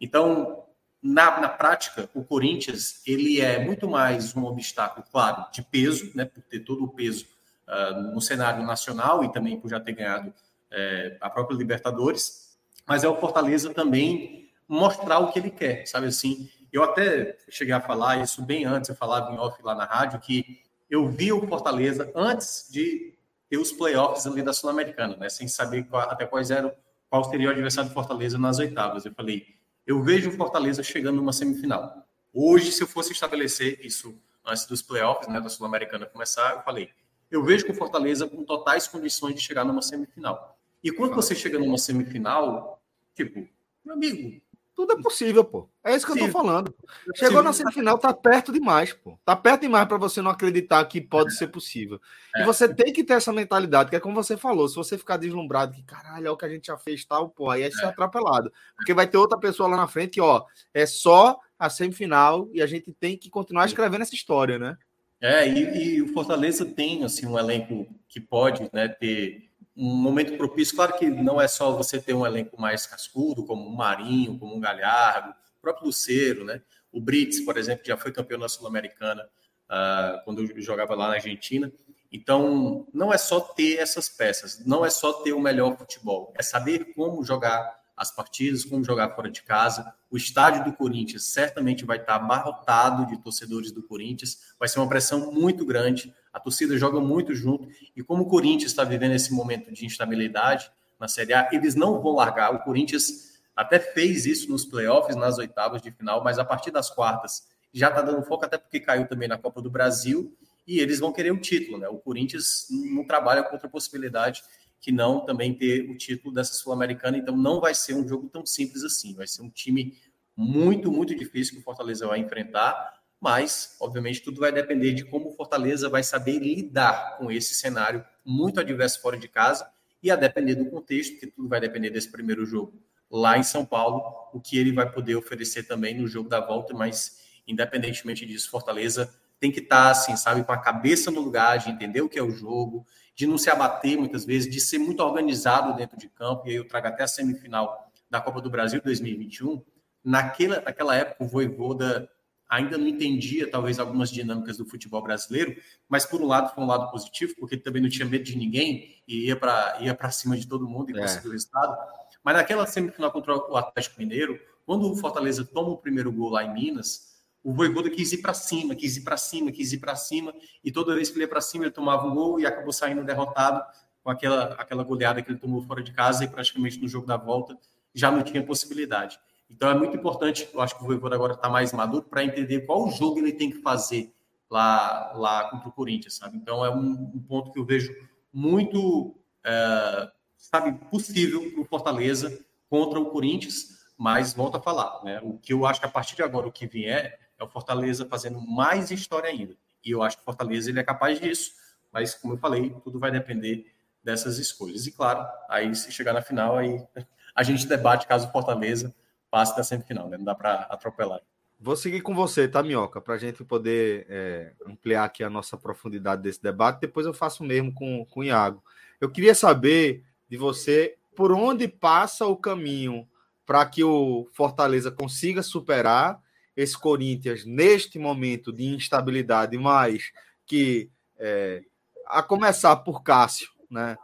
Então, na, na prática, o Corinthians ele é muito mais um obstáculo, claro, de peso, né, por ter todo o peso uh, no cenário nacional e também por já ter ganhado uh, a própria Libertadores, mas é o Fortaleza também mostrar o que ele quer, sabe assim? Eu até cheguei a falar isso bem antes, eu falava em off lá na rádio, que eu vi o Fortaleza antes de ter os playoffs ali da Sul-Americana, né, sem saber qual, até quais eram, qual seria o adversário do Fortaleza nas oitavas. Eu falei, eu vejo o Fortaleza chegando numa semifinal. Hoje, se eu fosse estabelecer isso antes dos playoffs, né, da Sul-Americana começar, eu falei, eu vejo que o Fortaleza com totais condições de chegar numa semifinal. E quando você chega numa semifinal, tipo, meu amigo, tudo é possível, pô. É isso que Sim. eu tô falando. Chegou na semifinal, tá perto demais, pô. Tá perto demais para você não acreditar que pode é. ser possível. É. E você tem que ter essa mentalidade, que é como você falou, se você ficar deslumbrado que caralho, é o que a gente já fez tal, pô, aí é ser é. atrapalhado. Porque vai ter outra pessoa lá na frente que, ó, é só a semifinal e a gente tem que continuar escrevendo essa história, né? É, e, e o Fortaleza tem, assim, um elenco que pode, né, ter um momento propício. Claro que não é só você ter um elenco mais cascudo, como um Marinho, como um Galhardo, o próprio Luceiro, né? O Brits, por exemplo, já foi campeão na Sul-Americana uh, quando jogava lá na Argentina. Então, não é só ter essas peças, não é só ter o melhor futebol, é saber como jogar as partidas, como jogar fora de casa. O estádio do Corinthians certamente vai estar abarrotado de torcedores do Corinthians, vai ser uma pressão muito grande. A torcida joga muito junto e como o Corinthians está vivendo esse momento de instabilidade na Série A, eles não vão largar. O Corinthians até fez isso nos playoffs, nas oitavas de final, mas a partir das quartas já está dando foco, até porque caiu também na Copa do Brasil e eles vão querer o título, né? O Corinthians não trabalha contra a possibilidade que não também ter o título dessa Sul-Americana. Então não vai ser um jogo tão simples assim. Vai ser um time muito, muito difícil que o Fortaleza vai enfrentar. Mas, obviamente, tudo vai depender de como o Fortaleza vai saber lidar com esse cenário muito adverso fora de casa e a depender do contexto, que tudo vai depender desse primeiro jogo lá em São Paulo, o que ele vai poder oferecer também no jogo da volta, mas independentemente disso, Fortaleza tem que estar, assim, sabe, com a cabeça no lugar, de entender o que é o jogo, de não se abater muitas vezes, de ser muito organizado dentro de campo. E aí eu trago até a semifinal da Copa do Brasil 2021. Naquela, naquela época, o Voivoda ainda não entendia, talvez, algumas dinâmicas do futebol brasileiro, mas por um lado foi um lado positivo, porque ele também não tinha medo de ninguém e ia para ia cima de todo mundo e é. conseguiu o resultado. Mas naquela semifinal contra o Atlético Mineiro, quando o Fortaleza toma o primeiro gol lá em Minas, o Voivoda quis ir para cima, quis ir para cima, quis ir para cima, e toda vez que ele ia para cima, ele tomava um gol e acabou saindo derrotado com aquela, aquela goleada que ele tomou fora de casa e praticamente no jogo da volta já não tinha possibilidade. Então é muito importante, eu acho que o Voivoda agora está mais maduro para entender qual jogo ele tem que fazer lá, lá contra o Corinthians, sabe? Então é um, um ponto que eu vejo muito, é, sabe, possível para o Fortaleza contra o Corinthians, mas volta a falar, né? O que eu acho que a partir de agora o que vier é o Fortaleza fazendo mais história ainda. E eu acho que o Fortaleza ele é capaz disso, mas como eu falei, tudo vai depender dessas escolhas. E claro, aí se chegar na final, aí a gente debate caso o Fortaleza passe da semifinal, né? Não dá para atropelar. Vou seguir com você, tá, Minhoca? Para a gente poder é, ampliar aqui a nossa profundidade desse debate. Depois eu faço o mesmo com, com o Iago. Eu queria saber de você por onde passa o caminho para que o Fortaleza consiga superar esse Corinthians neste momento de instabilidade, mas que, é, a começar por Cássio, né?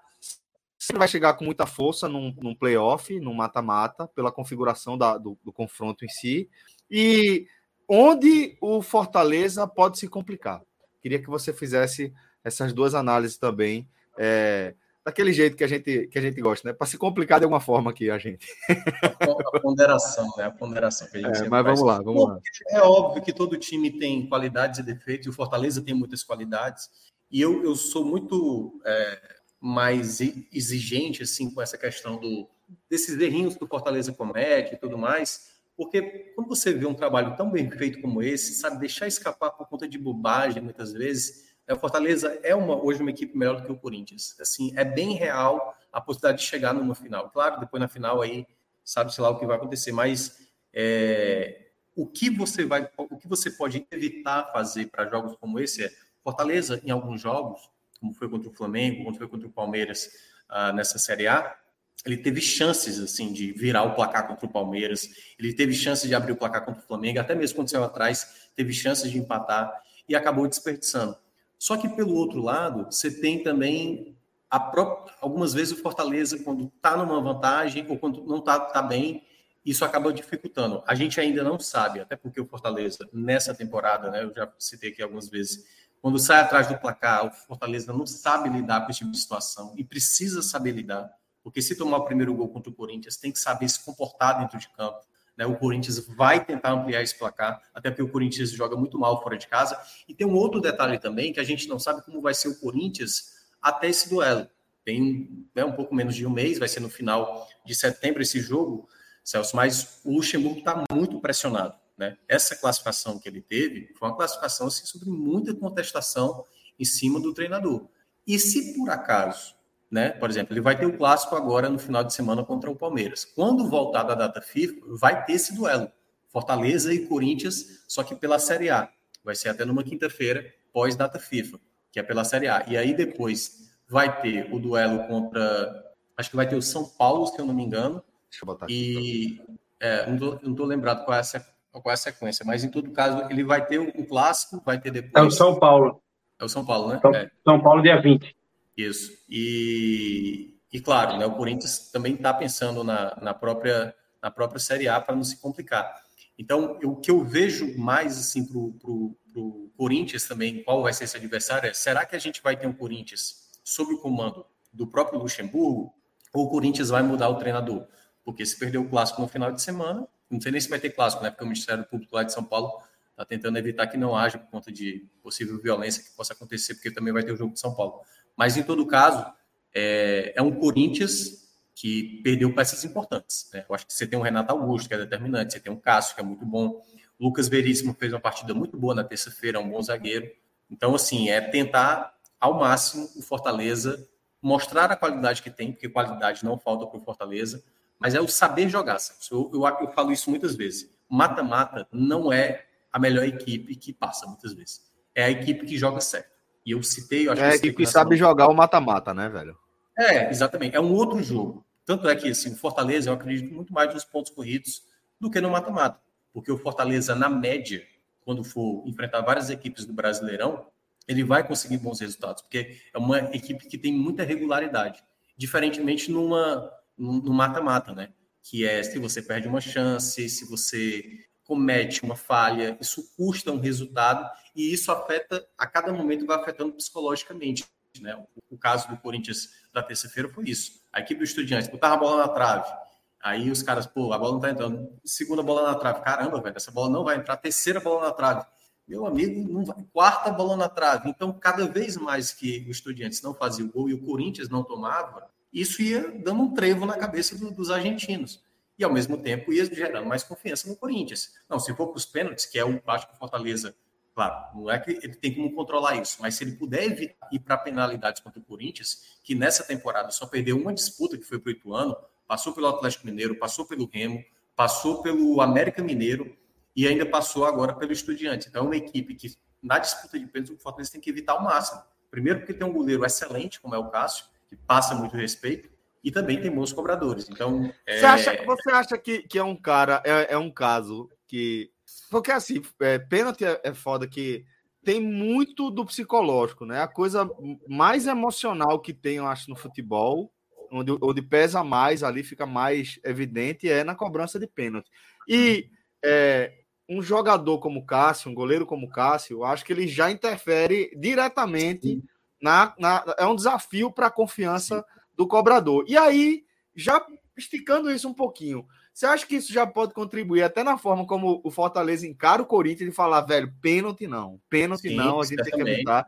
Ele vai chegar com muita força num, num playoff, num mata-mata, pela configuração da, do, do confronto em si. E onde o Fortaleza pode se complicar. Queria que você fizesse essas duas análises também, é, daquele jeito que a gente, que a gente gosta, né? Para se complicar de alguma forma aqui, a gente. A ponderação, né? A ponderação que a gente é, Mas vamos lá, vamos lá. É óbvio que todo time tem qualidades e defeitos, e o Fortaleza tem muitas qualidades, e eu, eu sou muito. É, mais exigente assim com essa questão do desses errinhos que o Fortaleza comete e tudo mais, porque quando você vê um trabalho tão bem feito como esse, sabe, deixar escapar por conta de bobagem muitas vezes, né, o Fortaleza é uma, hoje uma equipe melhor do que o Corinthians. Assim, é bem real a possibilidade de chegar numa final. Claro, depois na final aí sabe-se lá o que vai acontecer, mas é, o que você vai, o que você pode evitar fazer para jogos como esse é Fortaleza em alguns jogos como foi contra o Flamengo, como foi contra o Palmeiras uh, nessa Série A, ele teve chances assim de virar o placar contra o Palmeiras, ele teve chances de abrir o placar contra o Flamengo, até mesmo quando saiu atrás, teve chances de empatar e acabou desperdiçando. Só que pelo outro lado, você tem também própria, algumas vezes o Fortaleza quando está numa vantagem ou quando não está tá bem, isso acaba dificultando. A gente ainda não sabe, até porque o Fortaleza nessa temporada, né, eu já citei aqui algumas vezes, quando sai atrás do placar, o Fortaleza não sabe lidar com esse tipo de situação e precisa saber lidar, porque se tomar o primeiro gol contra o Corinthians, tem que saber se comportar dentro de campo. Né? O Corinthians vai tentar ampliar esse placar, até porque o Corinthians joga muito mal fora de casa. E tem um outro detalhe também, que a gente não sabe como vai ser o Corinthians até esse duelo. Tem né, um pouco menos de um mês, vai ser no final de setembro esse jogo, Celso, mas o Luxemburgo está muito pressionado. Né? Essa classificação que ele teve foi uma classificação assim, sobre muita contestação em cima do treinador. E se por acaso, né, por exemplo, ele vai ter o clássico agora no final de semana contra o Palmeiras. Quando voltar da data FIFA, vai ter esse duelo. Fortaleza e Corinthians, só que pela Série A. Vai ser até numa quinta-feira, pós-data FIFA, que é pela Série A. E aí depois vai ter o duelo contra. Acho que vai ter o São Paulo, se eu não me engano. Deixa eu botar aqui. E é, não estou lembrado qual é a qual é a sequência, mas em todo caso ele vai ter um clássico, vai ter depois. É o São Paulo. É o São Paulo, né? São, é. São Paulo, dia 20. Isso. E, e claro, né, o Corinthians também está pensando na, na, própria, na própria Série A para não se complicar. Então, eu, o que eu vejo mais assim, para o Corinthians também, qual vai ser esse adversário, é será que a gente vai ter um Corinthians sob o comando do próprio Luxemburgo ou o Corinthians vai mudar o treinador? Porque se perder o clássico no final de semana, não sei nem se vai ter clássico, né? Porque o Ministério Público lá de São Paulo está tentando evitar que não haja por conta de possível violência que possa acontecer, porque também vai ter o jogo de São Paulo. Mas, em todo caso, é, é um Corinthians que perdeu peças importantes. Né? Eu acho que você tem um Renato Augusto, que é determinante, você tem um Cássio, que é muito bom. Lucas Veríssimo fez uma partida muito boa na terça-feira, é um bom zagueiro. Então, assim, é tentar ao máximo o Fortaleza mostrar a qualidade que tem, porque qualidade não falta para o Fortaleza, mas é o saber jogar. Eu, eu, eu falo isso muitas vezes. Mata-mata não é a melhor equipe que passa, muitas vezes. É a equipe que joga certo. E eu citei, eu acho é a equipe que sabe jogar o mata-mata, né, velho? É, exatamente. É um outro jogo. Tanto é que assim, o Fortaleza, eu acredito muito mais nos pontos corridos do que no mata-mata. Porque o Fortaleza, na média, quando for enfrentar várias equipes do Brasileirão, ele vai conseguir bons resultados, porque é uma equipe que tem muita regularidade. Diferentemente numa no mata-mata, né? Que é se você perde uma chance, se você comete uma falha, isso custa um resultado e isso afeta, a cada momento vai afetando psicologicamente. Né? O, caso do Corinthians da terça-feira foi isso. A equipe do Estudiantes botava a bola na trave, Aí os caras, pô, a bola não tá entrando. Segunda bola na trave. Caramba, velho, essa bola não vai entrar. Terceira bola na trave. Meu amigo, não vai. Quarta bola na trave. Então, cada vez mais que o Estudiantes não fazia o gol e o Corinthians não tomava, isso ia dando um trevo na cabeça do, dos argentinos. E, ao mesmo tempo, ia gerando mais confiança no Corinthians. Não, se for para os pênaltis, que é o parte que o Fortaleza Claro, não é que ele tem como controlar isso, mas se ele puder evitar ir para penalidades contra o Corinthians, que nessa temporada só perdeu uma disputa que foi para o Ituano, passou pelo Atlético Mineiro, passou pelo Remo, passou pelo América Mineiro e ainda passou agora pelo Estudiante. Então, é uma equipe que, na disputa de pênaltis, o Fortaleza tem que evitar ao máximo. Primeiro, porque tem um goleiro excelente, como é o Cássio, que passa muito respeito, e também tem bons cobradores. Então, é... você, acha, você acha que, que é um cara, é, é um caso que porque assim, é, pênalti é, é foda que tem muito do psicológico, né? A coisa mais emocional que tem, eu acho, no futebol, onde, onde pesa mais, ali fica mais evidente, é na cobrança de pênalti. E é, um jogador como Cássio, um goleiro como Cássio, eu acho que ele já interfere diretamente na, na é um desafio para a confiança do cobrador. E aí, já esticando isso um pouquinho, você acha que isso já pode contribuir até na forma como o Fortaleza encara o Corinthians e falar, velho, pênalti não, pênalti Sim, não, a gente tem que evitar.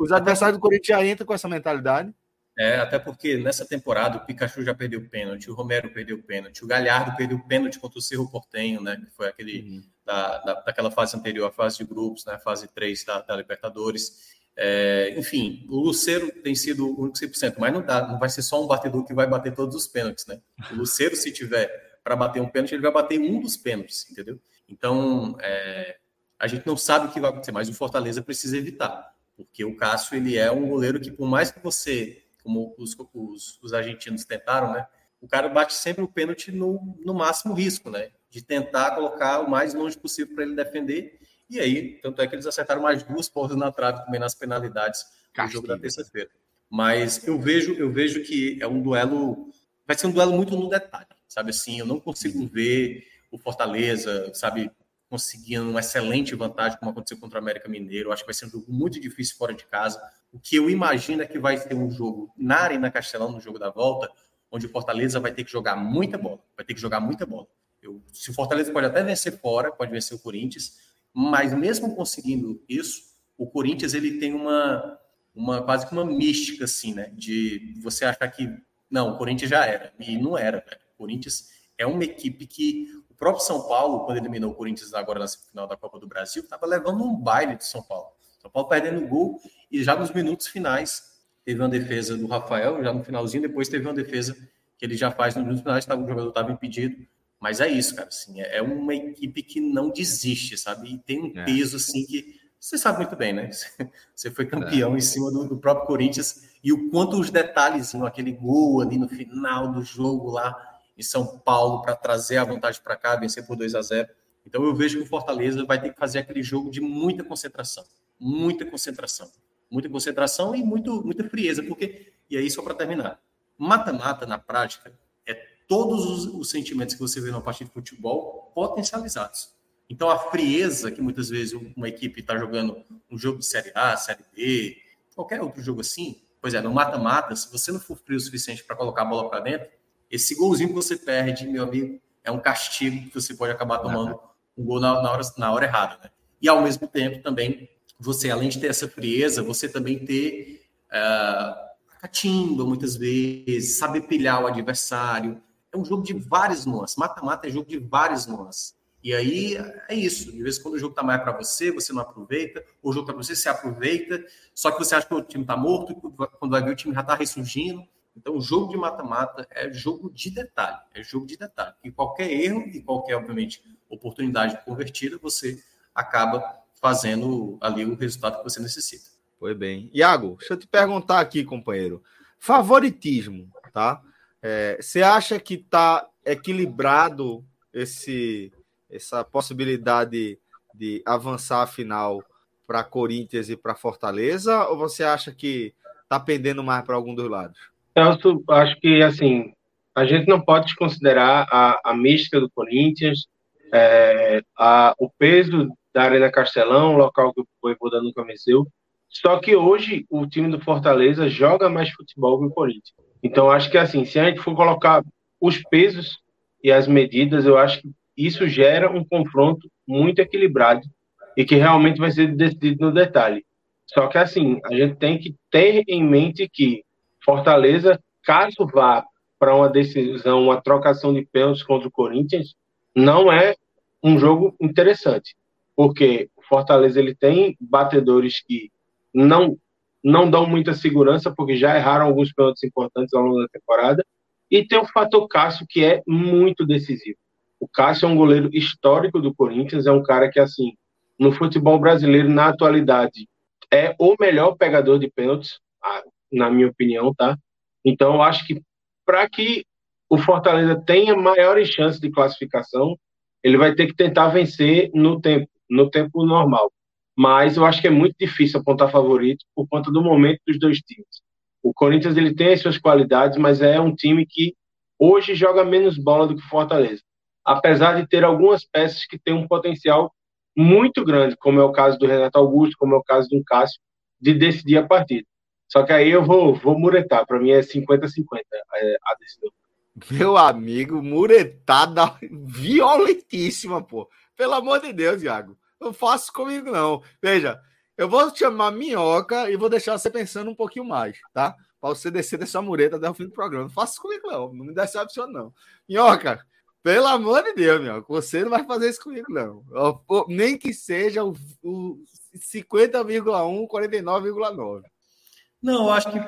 Os adversários do Corinthians já entram com essa mentalidade. É, até porque nessa temporada o Pikachu já perdeu pênalti, o Romero perdeu pênalti, o Galhardo perdeu pênalti contra o Cerro Portenho, né? Que foi aquele uhum. da, da, daquela fase anterior, a fase de grupos, né? Fase 3 da, da Libertadores. É, enfim, o Luceiro tem sido o único 100%, mas não, dá, não vai ser só um batedor que vai bater todos os pênaltis, né? O Luceiro, se tiver para bater um pênalti, ele vai bater um dos pênaltis, entendeu? Então, é, a gente não sabe o que vai acontecer, mas o Fortaleza precisa evitar, porque o Cássio ele é um goleiro que, por mais que você, como os, os, os argentinos tentaram, né? O cara bate sempre o pênalti no, no máximo risco, né? De tentar colocar o mais longe possível para ele defender. E aí, tanto é que eles acertaram mais duas portas na trave também nas penalidades no jogo da terça-feira. Mas eu vejo, eu vejo que é um duelo, vai ser um duelo muito no detalhe sabe assim, eu não consigo ver o Fortaleza, sabe, conseguindo uma excelente vantagem como aconteceu contra o América Mineiro. Eu acho que vai ser um jogo muito difícil fora de casa. O que eu imagino é que vai ter um jogo na Arena Castelão, no jogo da volta, onde o Fortaleza vai ter que jogar muita bola, vai ter que jogar muita bola. Eu, se o Fortaleza pode até vencer fora, pode vencer o Corinthians, mas mesmo conseguindo isso, o Corinthians ele tem uma, uma quase que uma mística assim, né, de você achar que não, o Corinthians já era e não era, velho. Corinthians é uma equipe que o próprio São Paulo, quando eliminou o Corinthians agora na final da Copa do Brasil, estava levando um baile de São Paulo. São Paulo perdendo gol e já nos minutos finais teve uma defesa do Rafael, já no finalzinho, depois teve uma defesa que ele já faz nos minutos finais, tava, o jogador estava impedido. Mas é isso, cara. Assim, é uma equipe que não desiste, sabe? E tem um é. peso assim que você sabe muito bem, né? Você foi campeão é. em cima do, do, próprio Corinthians e o quanto os detalhes, aquele gol ali no final do jogo lá, em São Paulo para trazer a vantagem para cá, vencer por 2 a 0. Então eu vejo que o Fortaleza vai ter que fazer aquele jogo de muita concentração, muita concentração, muita concentração e muito, muita frieza, porque e aí só para terminar, mata-mata na prática é todos os, os, sentimentos que você vê numa partida de futebol potencializados. Então a frieza que muitas vezes uma equipe está jogando um jogo de série A, série B, qualquer outro jogo assim, pois é, no mata-mata, se você não for frio o suficiente para colocar a bola para dentro, esse golzinho que você perde, meu amigo, é um castigo que você pode acabar tomando um gol na, na, hora, na hora errada, né? E ao mesmo tempo também, você, além de ter essa frieza, você também ter uh, a catimba, muitas vezes, saber pilhar o adversário. É um jogo de vários nuances. Mata-mata é jogo de vários nuances. E aí é isso. De vez em quando o jogo tá mais para você, você não aproveita. O jogo tá para você, você aproveita. Só que você acha que o time tá morto, quando vai ver o time já tá ressurgindo. Então, o jogo de mata-mata é jogo de detalhe, é jogo de detalhe. E qualquer erro e qualquer, obviamente, oportunidade convertida, você acaba fazendo ali o resultado que você necessita. Foi bem. Iago, deixa eu te perguntar aqui, companheiro. Favoritismo, tá? É, você acha que está equilibrado esse, essa possibilidade de avançar a final para Corinthians e para Fortaleza? Ou você acha que está pendendo mais para algum dos lados? Celso, acho que assim a gente não pode desconsiderar a, a mística do Corinthians, é, a, o peso da Arena Castelão, local que o Voivoda nunca venceu. Só que hoje o time do Fortaleza joga mais futebol que o Corinthians. Então acho que assim, se a gente for colocar os pesos, e as medidas, eu acho que isso gera um confronto muito equilibrado e que realmente vai ser decidido no detalhe. Só que assim, a gente tem que ter em mente que Fortaleza, caso vá para uma decisão, uma trocação de pênaltis contra o Corinthians, não é um jogo interessante, porque Fortaleza ele tem batedores que não não dão muita segurança porque já erraram alguns pênaltis importantes ao longo da temporada e tem o fator Cássio que é muito decisivo. O Cássio é um goleiro histórico do Corinthians, é um cara que assim no futebol brasileiro na atualidade é o melhor pegador de pênaltis, na minha opinião, tá? Então eu acho que para que o Fortaleza tenha maiores chances de classificação, ele vai ter que tentar vencer no tempo, no tempo normal. Mas eu acho que é muito difícil apontar favorito por conta do momento dos dois times. O Corinthians ele tem as suas qualidades, mas é um time que hoje joga menos bola do que o Fortaleza. Apesar de ter algumas peças que têm um potencial muito grande, como é o caso do Renato Augusto, como é o caso do Cássio, de decidir a partida. Só que aí eu vou, vou muretar. Para mim é 50-50 é, a decisão. Meu amigo, muretada violentíssima, pô. Pelo amor de Deus, Iago. Não faço comigo, não. Veja, eu vou chamar minhoca e vou deixar você pensando um pouquinho mais, tá? Para você descer dessa mureta até o fim do programa. Não faço comigo, não. Não me decepciona, não. Minhoca, pelo amor de Deus, minhoca, você não vai fazer isso comigo, não. Nem que seja o, o 50,1, 49,9. Não, eu acho que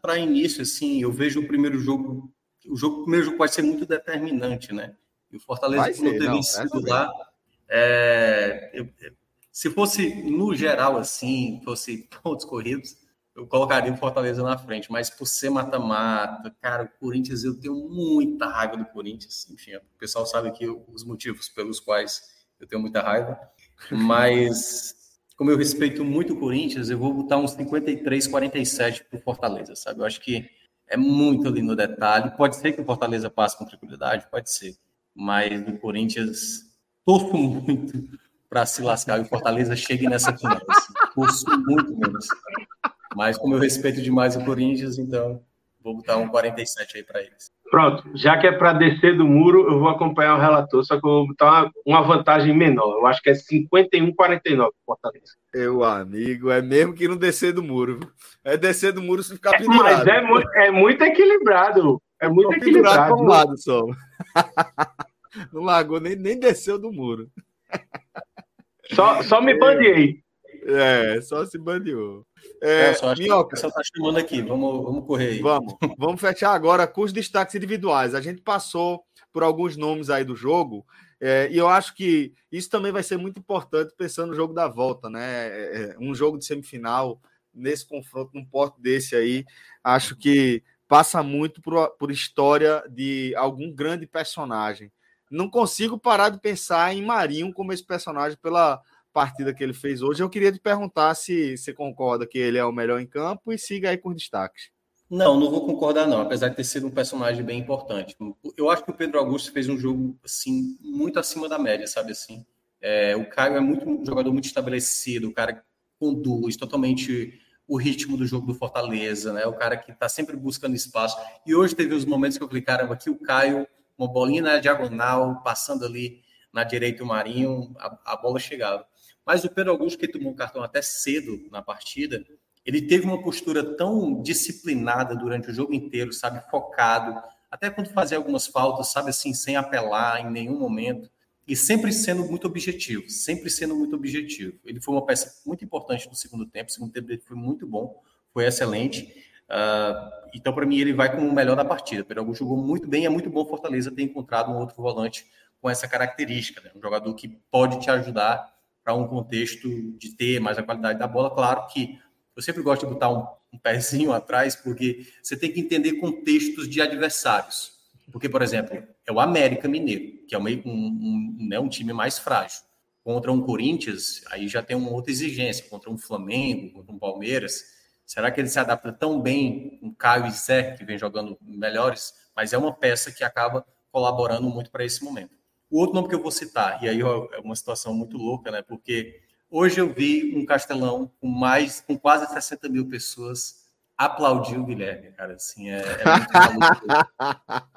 para início, assim, eu vejo o primeiro jogo. O, jogo, o primeiro jogo pode ser muito determinante, né? E o Fortaleza, Vai não ter vencido lá. É, eu, se fosse no geral, assim, fosse pontos corridos, eu colocaria o Fortaleza na frente, mas por ser mata-mata, cara, o Corinthians, eu tenho muita raiva do Corinthians. Enfim, o pessoal sabe aqui os motivos pelos quais eu tenho muita raiva, mas como eu respeito muito o Corinthians, eu vou botar uns 53, 47 para o Fortaleza, sabe? Eu acho que é muito ali no detalhe. Pode ser que o Fortaleza passe com tranquilidade, pode ser. Mas o Corinthians, torço muito para se lascar e o Fortaleza chegue nessa final. Assim. Torço muito menos. Mas como eu respeito demais o Corinthians, então vou botar um 47 aí para eles. Pronto, já que é para descer do muro, eu vou acompanhar o relator, só que eu vou botar uma, vantagem menor. Eu acho que é 51-49 Fortaleza. Meu amigo, é mesmo que não descer do muro. É descer do muro se ficar pendurado. Mas é, muito, é muito equilibrado. É muito equilibrado. Um lado só. não largou, nem, nem desceu do muro. Só, só me bandeei. É, só se bandeou. É, Nossa, Minhoca. pessoal está chamando aqui. Vamos, vamos correr aí. Vamos. Vamos fechar agora com os destaques individuais. A gente passou por alguns nomes aí do jogo. É, e eu acho que isso também vai ser muito importante pensando no jogo da volta, né? É, é um jogo de semifinal, nesse confronto, num porto desse aí, acho que passa muito por, por história de algum grande personagem. Não consigo parar de pensar em Marinho como esse personagem pela partida que ele fez hoje. Eu queria te perguntar se você concorda que ele é o melhor em campo e siga aí com destaques. Não, não vou concordar não, apesar de ter sido um personagem bem importante. Eu acho que o Pedro Augusto fez um jogo assim muito acima da média, sabe assim. É, o Caio é muito um jogador muito estabelecido, o cara que conduz totalmente o ritmo do jogo do Fortaleza, né? O cara que está sempre buscando espaço. E hoje teve os momentos que eu falei, aqui o Caio, uma bolinha na diagonal, passando ali na direita o Marinho, a, a bola chegava. Mas o Pedro Augusto, que tomou cartão até cedo na partida, ele teve uma postura tão disciplinada durante o jogo inteiro, sabe, focado, até quando fazia algumas faltas, sabe, assim, sem apelar em nenhum momento, e sempre sendo muito objetivo, sempre sendo muito objetivo. Ele foi uma peça muito importante no segundo tempo, o segundo tempo dele foi muito bom, foi excelente. Uh, então, para mim, ele vai com o melhor da partida. O Augusto jogou muito bem, é muito bom Fortaleza ter encontrado um outro volante com essa característica, né? um jogador que pode te ajudar para um contexto de ter mais a qualidade da bola. Claro que eu sempre gosto de botar um, um pezinho atrás, porque você tem que entender contextos de adversários. Porque, por exemplo, é o América Mineiro, que é um, um, um, né, um time mais frágil. Contra um Corinthians, aí já tem uma outra exigência. Contra um Flamengo, contra um Palmeiras, será que ele se adapta tão bem com Caio e Zé, que vem jogando melhores? Mas é uma peça que acaba colaborando muito para esse momento. O outro nome que eu vou citar, e aí é uma situação muito louca, né? Porque hoje eu vi um Castelão com mais, com quase 60 mil pessoas aplaudir o Guilherme, cara. Assim, é, é muito maluco.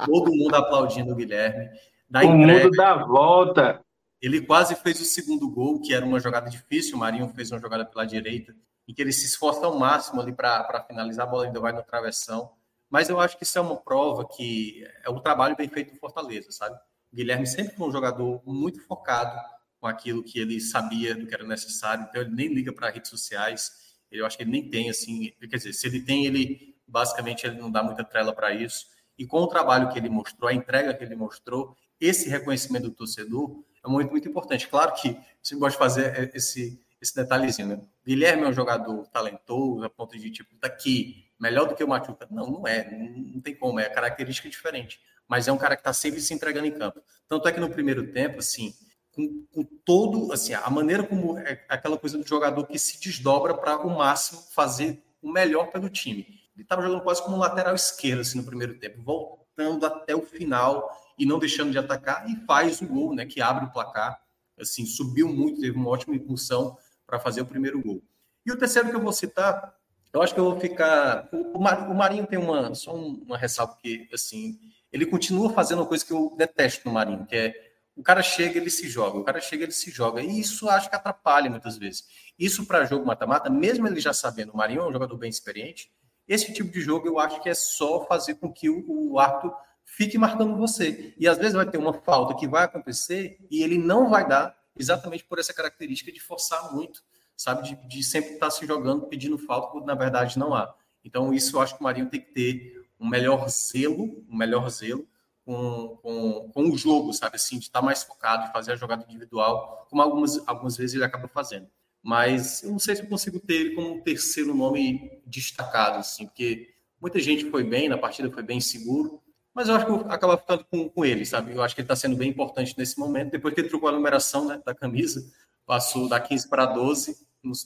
Todo mundo aplaudindo o Guilherme. da o entrega. mundo dá volta. Ele quase fez o segundo gol, que era uma jogada difícil. O Marinho fez uma jogada pela direita, em que ele se esforça ao máximo ali para finalizar. A bola ainda vai no travessão. Mas eu acho que isso é uma prova que é um trabalho bem feito em Fortaleza, sabe? O Guilherme sempre foi um jogador muito focado com aquilo que ele sabia do que era necessário, então ele nem liga para redes sociais. Eu acho que ele nem tem assim, quer dizer, se ele tem, ele basicamente ele não dá muita trela para isso. E com o trabalho que ele mostrou, a entrega que ele mostrou, esse reconhecimento do torcedor é muito muito importante. Claro que você gosta de fazer esse esse detalhezinho, né? Guilherme é um jogador talentoso, a ponto de tipo, tá aqui, melhor do que o Machuca. Não, não é, não, tem como, é característica diferente. Mas é um cara que está sempre se entregando em campo. Tanto é que no primeiro tempo, assim, com, com, todo, assim, a maneira como é aquela coisa do jogador que se desdobra para o máximo fazer o melhor pelo time. Ele estava jogando quase como um lateral esquerdo assim, no primeiro tempo, voltando até o final e não deixando de atacar e faz o gol, né, que abre o placar. Assim, subiu muito, teve uma ótima impulsão para fazer o primeiro gol. E o terceiro que eu vou citar, eu acho que eu vou ficar. O, Marinho tem uma só uma ressalva que assim, ele continua fazendo uma coisa que eu detesto no Marinho, que é o cara chega, ele se joga, o cara chega, ele se joga. E isso acho que atrapalha muitas vezes. Isso para jogo mata-mata, mesmo ele já sabendo, o Marinho é um jogador bem experiente, esse tipo de jogo eu acho que é só fazer com que o, o árbitro fique marcando você. E às vezes vai ter uma falta que vai acontecer e ele não vai dar, exatamente por essa característica de forçar muito, sabe? De, de sempre estar tá se jogando, pedindo falta, quando na verdade não há. Então, isso eu acho que o Marinho tem que ter um melhor zelo, um melhor zelo com, com, com o jogo, sabe? Assim, de estar mais focado, e fazer a jogada individual, como algumas, algumas vezes ele acaba fazendo. Mas eu não sei se eu consigo ter ele como um terceiro nome destacado, assim, porque muita gente foi bem, na partida foi bem seguro, mas eu acho que eu acaba ficando com, com ele, sabe? Eu acho que ele está sendo bem importante nesse momento. Depois que ele trocou a numeração né, da camisa, passou da 15 para 12,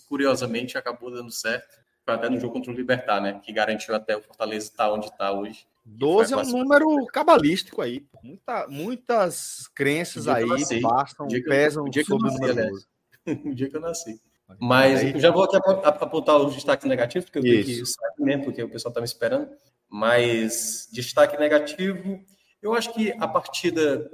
curiosamente acabou dando certo. Foi até no jogo contra o Libertar, né? Que garantiu até o Fortaleza estar onde está hoje. 12 é um número cabalístico aí. Muita, muitas crenças aí bastam, dia pesam o dia que sobre o número 12. o dia que eu nasci. Mas aí, já vou aqui apontar os destaques negativos, porque eu tenho que sair mesmo, porque o pessoal está me esperando. Mas destaque negativo, eu acho que a partida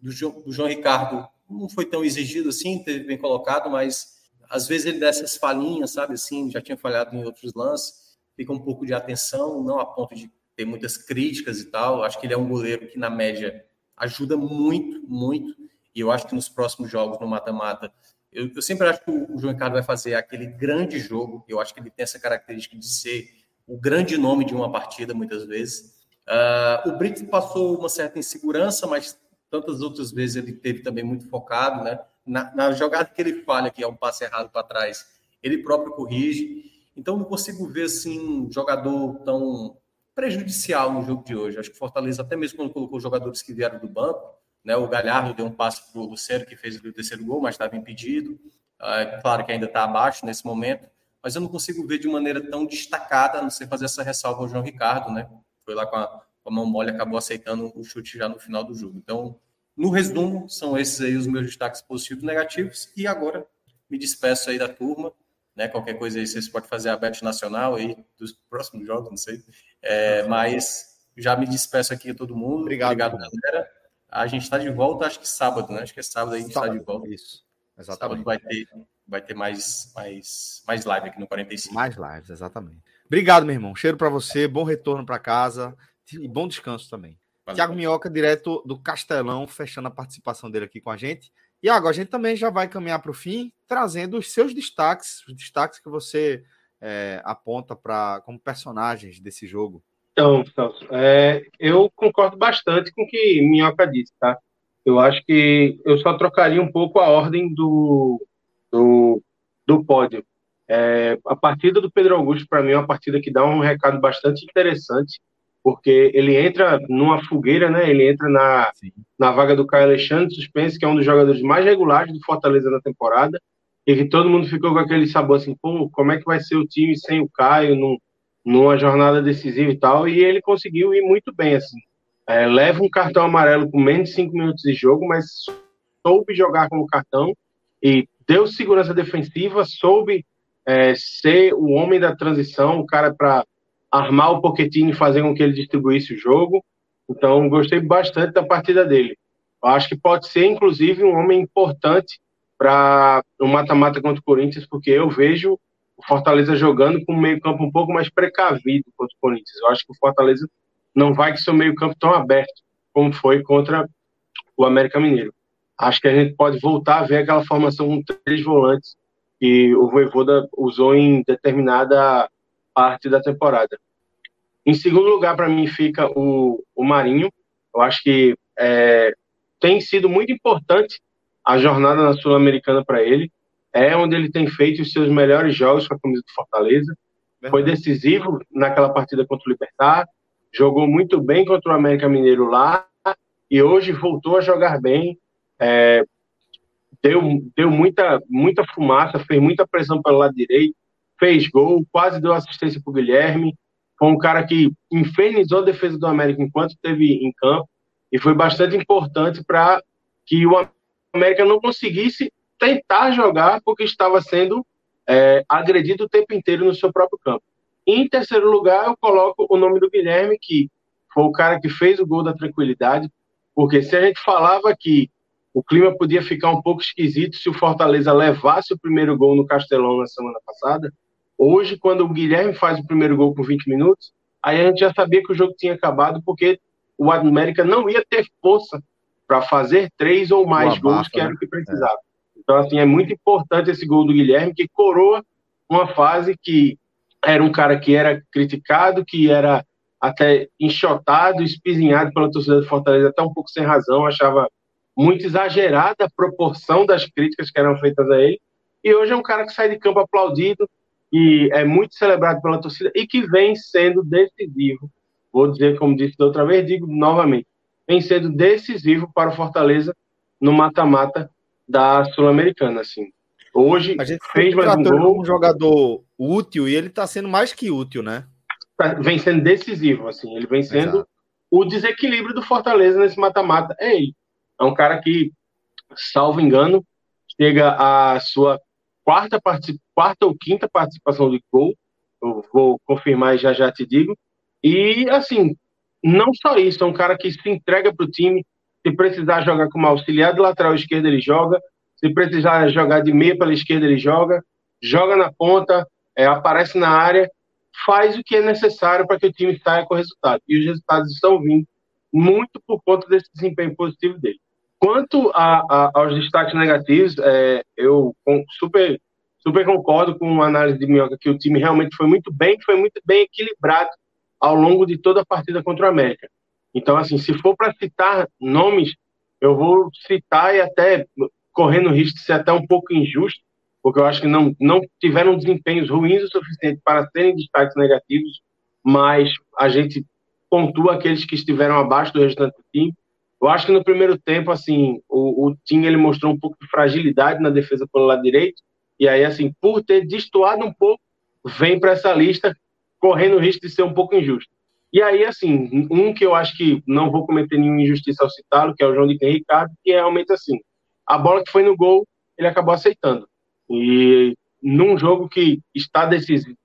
do João, do João Ricardo não foi tão exigido assim, teve bem colocado, mas às vezes ele dá essas falhinhas, sabe assim, já tinha falhado em outros lances, fica um pouco de atenção, não a ponto de tem muitas críticas e tal. Acho que ele é um goleiro que, na média, ajuda muito, muito. E eu acho que nos próximos jogos, no mata-mata, eu, eu, sempre acho que o, João Ricardo vai fazer aquele grande jogo. Eu acho que ele tem essa característica de ser o grande nome de uma partida, muitas vezes. Uh, o Brits passou uma certa insegurança, mas tantas outras vezes ele teve também muito focado, né? Na, na jogada que ele falha, que é um passe errado para trás, ele próprio corrige. Então não consigo ver assim um jogador tão prejudicial no jogo de hoje. Acho que Fortaleza, até mesmo quando colocou jogadores que vieram do banco, né, o Galhardo deu um passe para o Lucero, que fez o terceiro gol, mas estava impedido. É, claro que ainda está abaixo nesse momento, mas eu não consigo ver de maneira tão destacada, a não ser fazer essa ressalva ao João Ricardo, né? Foi lá com a, com a mão mole acabou aceitando o chute já no final do jogo. Então, no resumo, são esses aí os meus destaques positivos e negativos. E agora me despeço aí da turma. Né? Qualquer coisa aí vocês podem fazer a bet nacional aí dos próximos jogos, não sei. É, mas já me despeço aqui a todo mundo. Obrigado, Obrigado galera. A gente está de volta, acho que sábado, né? Acho que é sábado aí a gente está de volta. Isso. Exatamente. Sábado vai ter, vai ter mais, mais, mais live aqui no 45. Mais lives, exatamente. Obrigado, meu irmão. Cheiro para você, bom retorno para casa e bom descanso também. Valeu. Tiago Minhoca, direto do Castelão, fechando a participação dele aqui com a gente. E agora a gente também já vai caminhar para o fim, trazendo os seus destaques, os destaques que você é, aponta para como personagens desse jogo. Então, Celso, é, eu concordo bastante com o que Minhoca disse, tá? Eu acho que eu só trocaria um pouco a ordem do, do, do pódio. É, a partida do Pedro Augusto, para mim, é uma partida que dá um recado bastante interessante porque ele entra numa fogueira, né? Ele entra na, na vaga do Caio Alexandre, suspense, que é um dos jogadores mais regulares do Fortaleza na temporada, e que todo mundo ficou com aquele sabor assim, pô, como é que vai ser o time sem o Caio num, numa jornada decisiva e tal, e ele conseguiu ir muito bem, assim. É, leva um cartão amarelo com menos de cinco minutos de jogo, mas soube jogar com o cartão e deu segurança defensiva, soube é, ser o homem da transição, o cara para armar o Pochettino e fazer com que ele distribuísse o jogo. Então, gostei bastante da partida dele. Eu acho que pode ser, inclusive, um homem importante para o mata-mata contra o Corinthians, porque eu vejo o Fortaleza jogando com um meio-campo um pouco mais precavido contra o Corinthians. Eu acho que o Fortaleza não vai com seu meio-campo tão aberto como foi contra o América Mineiro. Acho que a gente pode voltar a ver aquela formação com três volantes que o Voivoda usou em determinada parte da temporada. Em segundo lugar, para mim, fica o, o Marinho. Eu acho que é, tem sido muito importante a jornada na Sul-Americana para ele. É onde ele tem feito os seus melhores jogos com a camisa do Fortaleza. Foi decisivo naquela partida contra o Libertar. Jogou muito bem contra o América Mineiro lá. E hoje voltou a jogar bem. É, deu, deu muita, muita fumaça, fez muita pressão pelo lado direito, fez gol, quase deu assistência para o Guilherme. Foi um cara que infernizou a defesa do América enquanto esteve em campo e foi bastante importante para que o América não conseguisse tentar jogar porque estava sendo é, agredido o tempo inteiro no seu próprio campo. em terceiro lugar, eu coloco o nome do Guilherme, que foi o cara que fez o gol da tranquilidade, porque se a gente falava que o clima podia ficar um pouco esquisito se o Fortaleza levasse o primeiro gol no Castelão na semana passada. Hoje, quando o Guilherme faz o primeiro gol com 20 minutos, aí a gente já sabia que o jogo tinha acabado, porque o América não ia ter força para fazer três ou mais gols, que era né? o que precisava. É. Então, assim, é muito importante esse gol do Guilherme, que coroa uma fase que era um cara que era criticado, que era até enxotado, espizinhado pela torcida do Fortaleza, até um pouco sem razão, achava muito exagerada a proporção das críticas que eram feitas a ele. E hoje é um cara que sai de campo aplaudido e é muito celebrado pela torcida e que vem sendo decisivo. Vou dizer, como disse da outra vez, digo novamente, vem sendo decisivo para o Fortaleza no mata-mata da Sul-Americana, assim. Hoje a gente fez mais um gol. um jogador útil e ele está sendo mais que útil, né? Tá, vem sendo decisivo, assim. Ele vem sendo Exato. o desequilíbrio do Fortaleza nesse mata-mata. É ele. É um cara que, salvo engano, chega à sua quarta, quarta ou quinta participação de gol. Eu vou confirmar e já já te digo. E, assim, não só isso, é um cara que se entrega para o time. Se precisar jogar como auxiliar de lateral esquerdo, ele joga. Se precisar jogar de meia pela esquerda, ele joga. Joga na ponta, é, aparece na área, faz o que é necessário para que o time saia com resultado. E os resultados estão vindo muito por conta desse desempenho positivo dele. Quanto a, a, aos destaques negativos, é, eu super, super concordo com a análise de Minhoca que o time realmente foi muito bem, foi muito bem equilibrado ao longo de toda a partida contra o América. Então, assim, se for para citar nomes, eu vou citar e até correndo o risco de ser até um pouco injusto, porque eu acho que não, não tiveram desempenhos ruins o suficiente para serem destaques negativos, mas a gente pontua aqueles que estiveram abaixo do restante do time. Eu acho que no primeiro tempo, assim, o, o time ele mostrou um pouco de fragilidade na defesa pelo lado direito, e aí, assim, por ter destoado um pouco, vem para essa lista, correndo o risco de ser um pouco injusto. E aí, assim, um que eu acho que não vou cometer nenhuma injustiça ao citá-lo, que é o João de Ricardo, que é realmente assim, a bola que foi no gol, ele acabou aceitando. E num jogo que está decidido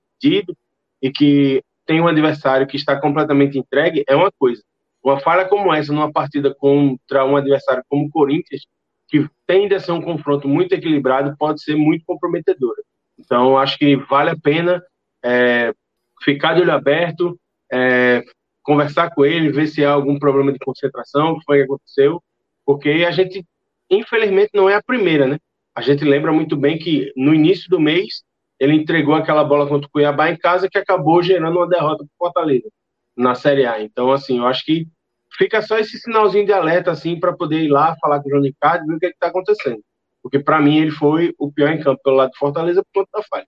e que tem um adversário que está completamente entregue, é uma coisa. Uma falha como essa numa partida contra um adversário como o Corinthians, que tende a ser um confronto muito equilibrado, pode ser muito comprometedora. Então, acho que vale a pena é, ficar de olho aberto, é, conversar com ele, ver se há algum problema de concentração, o que foi que aconteceu, porque a gente, infelizmente, não é a primeira, né? A gente lembra muito bem que no início do mês ele entregou aquela bola contra o Cuiabá em casa que acabou gerando uma derrota para o Fortaleza na Série A. Então, assim, eu acho que fica só esse sinalzinho de alerta, assim, para poder ir lá falar com o João Ricardo e ver o que é está acontecendo. Porque, para mim, ele foi o pior em campo pelo lado de Fortaleza por conta da falha.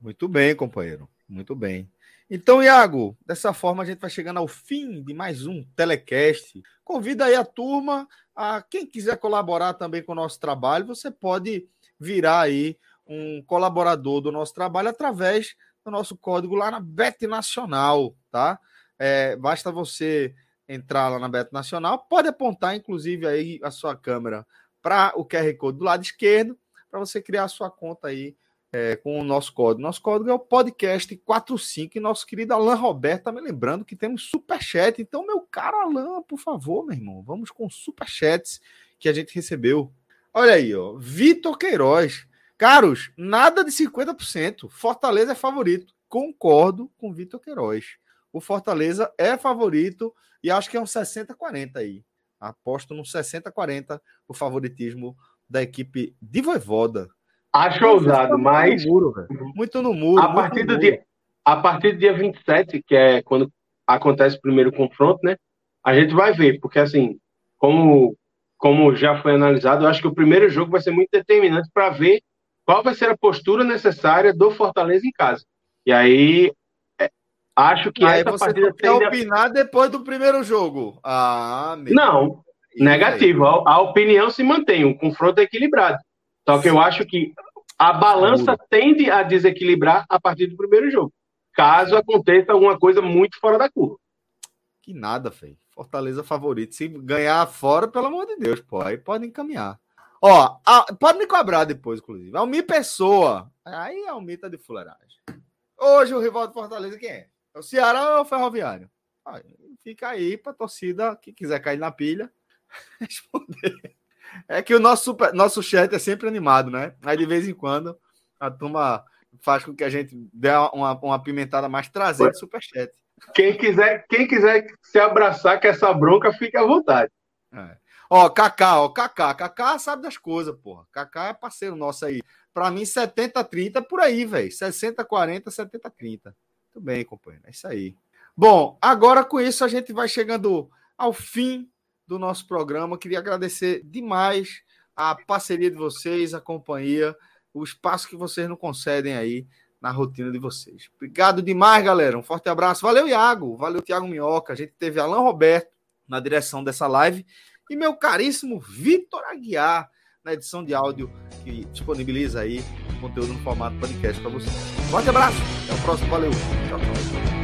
Muito bem, companheiro. Muito bem. Então, Iago, dessa forma a gente vai chegando ao fim de mais um telecast. Convida aí a turma, a quem quiser colaborar também com o nosso trabalho, você pode virar aí um colaborador do nosso trabalho através do nosso código lá na Bet Nacional, tá? É, basta você entrar lá na Bet Nacional, pode apontar inclusive aí a sua câmera para o QR Code do lado esquerdo, para você criar a sua conta aí é, com o nosso código. Nosso código é o podcast 45 e nosso querido Alan Roberto tá me lembrando que temos superchat. Então, meu caro Alan, por favor, meu irmão, vamos com superchats que a gente recebeu. Olha aí, ó. Vitor Queiroz. Caros, nada de 50%. Fortaleza é favorito. Concordo com Vitor Queiroz. O Fortaleza é favorito e acho que é um 60-40 aí. Aposto no 60-40 o favoritismo da equipe de Voivoda. Acho ousado, tá mas. No muro, muito no muro. A partir, do dia, a partir do dia 27, que é quando acontece o primeiro confronto, né? A gente vai ver, porque assim, como, como já foi analisado, eu acho que o primeiro jogo vai ser muito determinante para ver qual vai ser a postura necessária do Fortaleza em casa. E aí, é, acho que aí essa você partida quer tende opinar a... depois do primeiro jogo. Ah, meu Não, negativo. A, a, opinião se mantém, o confronto é equilibrado. Só que eu acho que a balança tende a desequilibrar a partir do primeiro jogo, caso aconteça alguma coisa muito fora da curva. Que nada, feio. Fortaleza favorito. Se ganhar fora, pelo amor de Deus, pô, aí pode encaminhar. Ó, a, pode me cobrar depois, inclusive. Almir Pessoa. Aí Almir tá de fuleiragem. Hoje o rival do Fortaleza quem é? É o Ceará ou o Ferroviário? Fica aí pra torcida que quiser cair na pilha responder. É que o nosso, super, nosso chat é sempre animado, né? Aí de vez em quando a turma faz com que a gente dê uma, uma pimentada mais trazendo superchat. Quem quiser, quem quiser se abraçar com essa bronca, fique à vontade. É. Ó, Kaká, ó, Kaká. Kaká sabe das coisas, porra. Kaká é parceiro nosso aí. Pra mim, 70-30 é por aí, velho. 60-40, 70-30. Muito bem, companheiro. É isso aí. Bom, agora com isso a gente vai chegando ao fim do nosso programa. Queria agradecer demais a parceria de vocês, a companhia, o espaço que vocês não concedem aí na rotina de vocês. Obrigado demais, galera. Um forte abraço. Valeu, Iago. Valeu, Tiago Minhoca. A gente teve Alan Roberto na direção dessa live e meu caríssimo Vitor Aguiar na edição de áudio que disponibiliza aí conteúdo no formato podcast para vocês. Forte abraço. Até o próximo. Valeu. Tchau, tchau.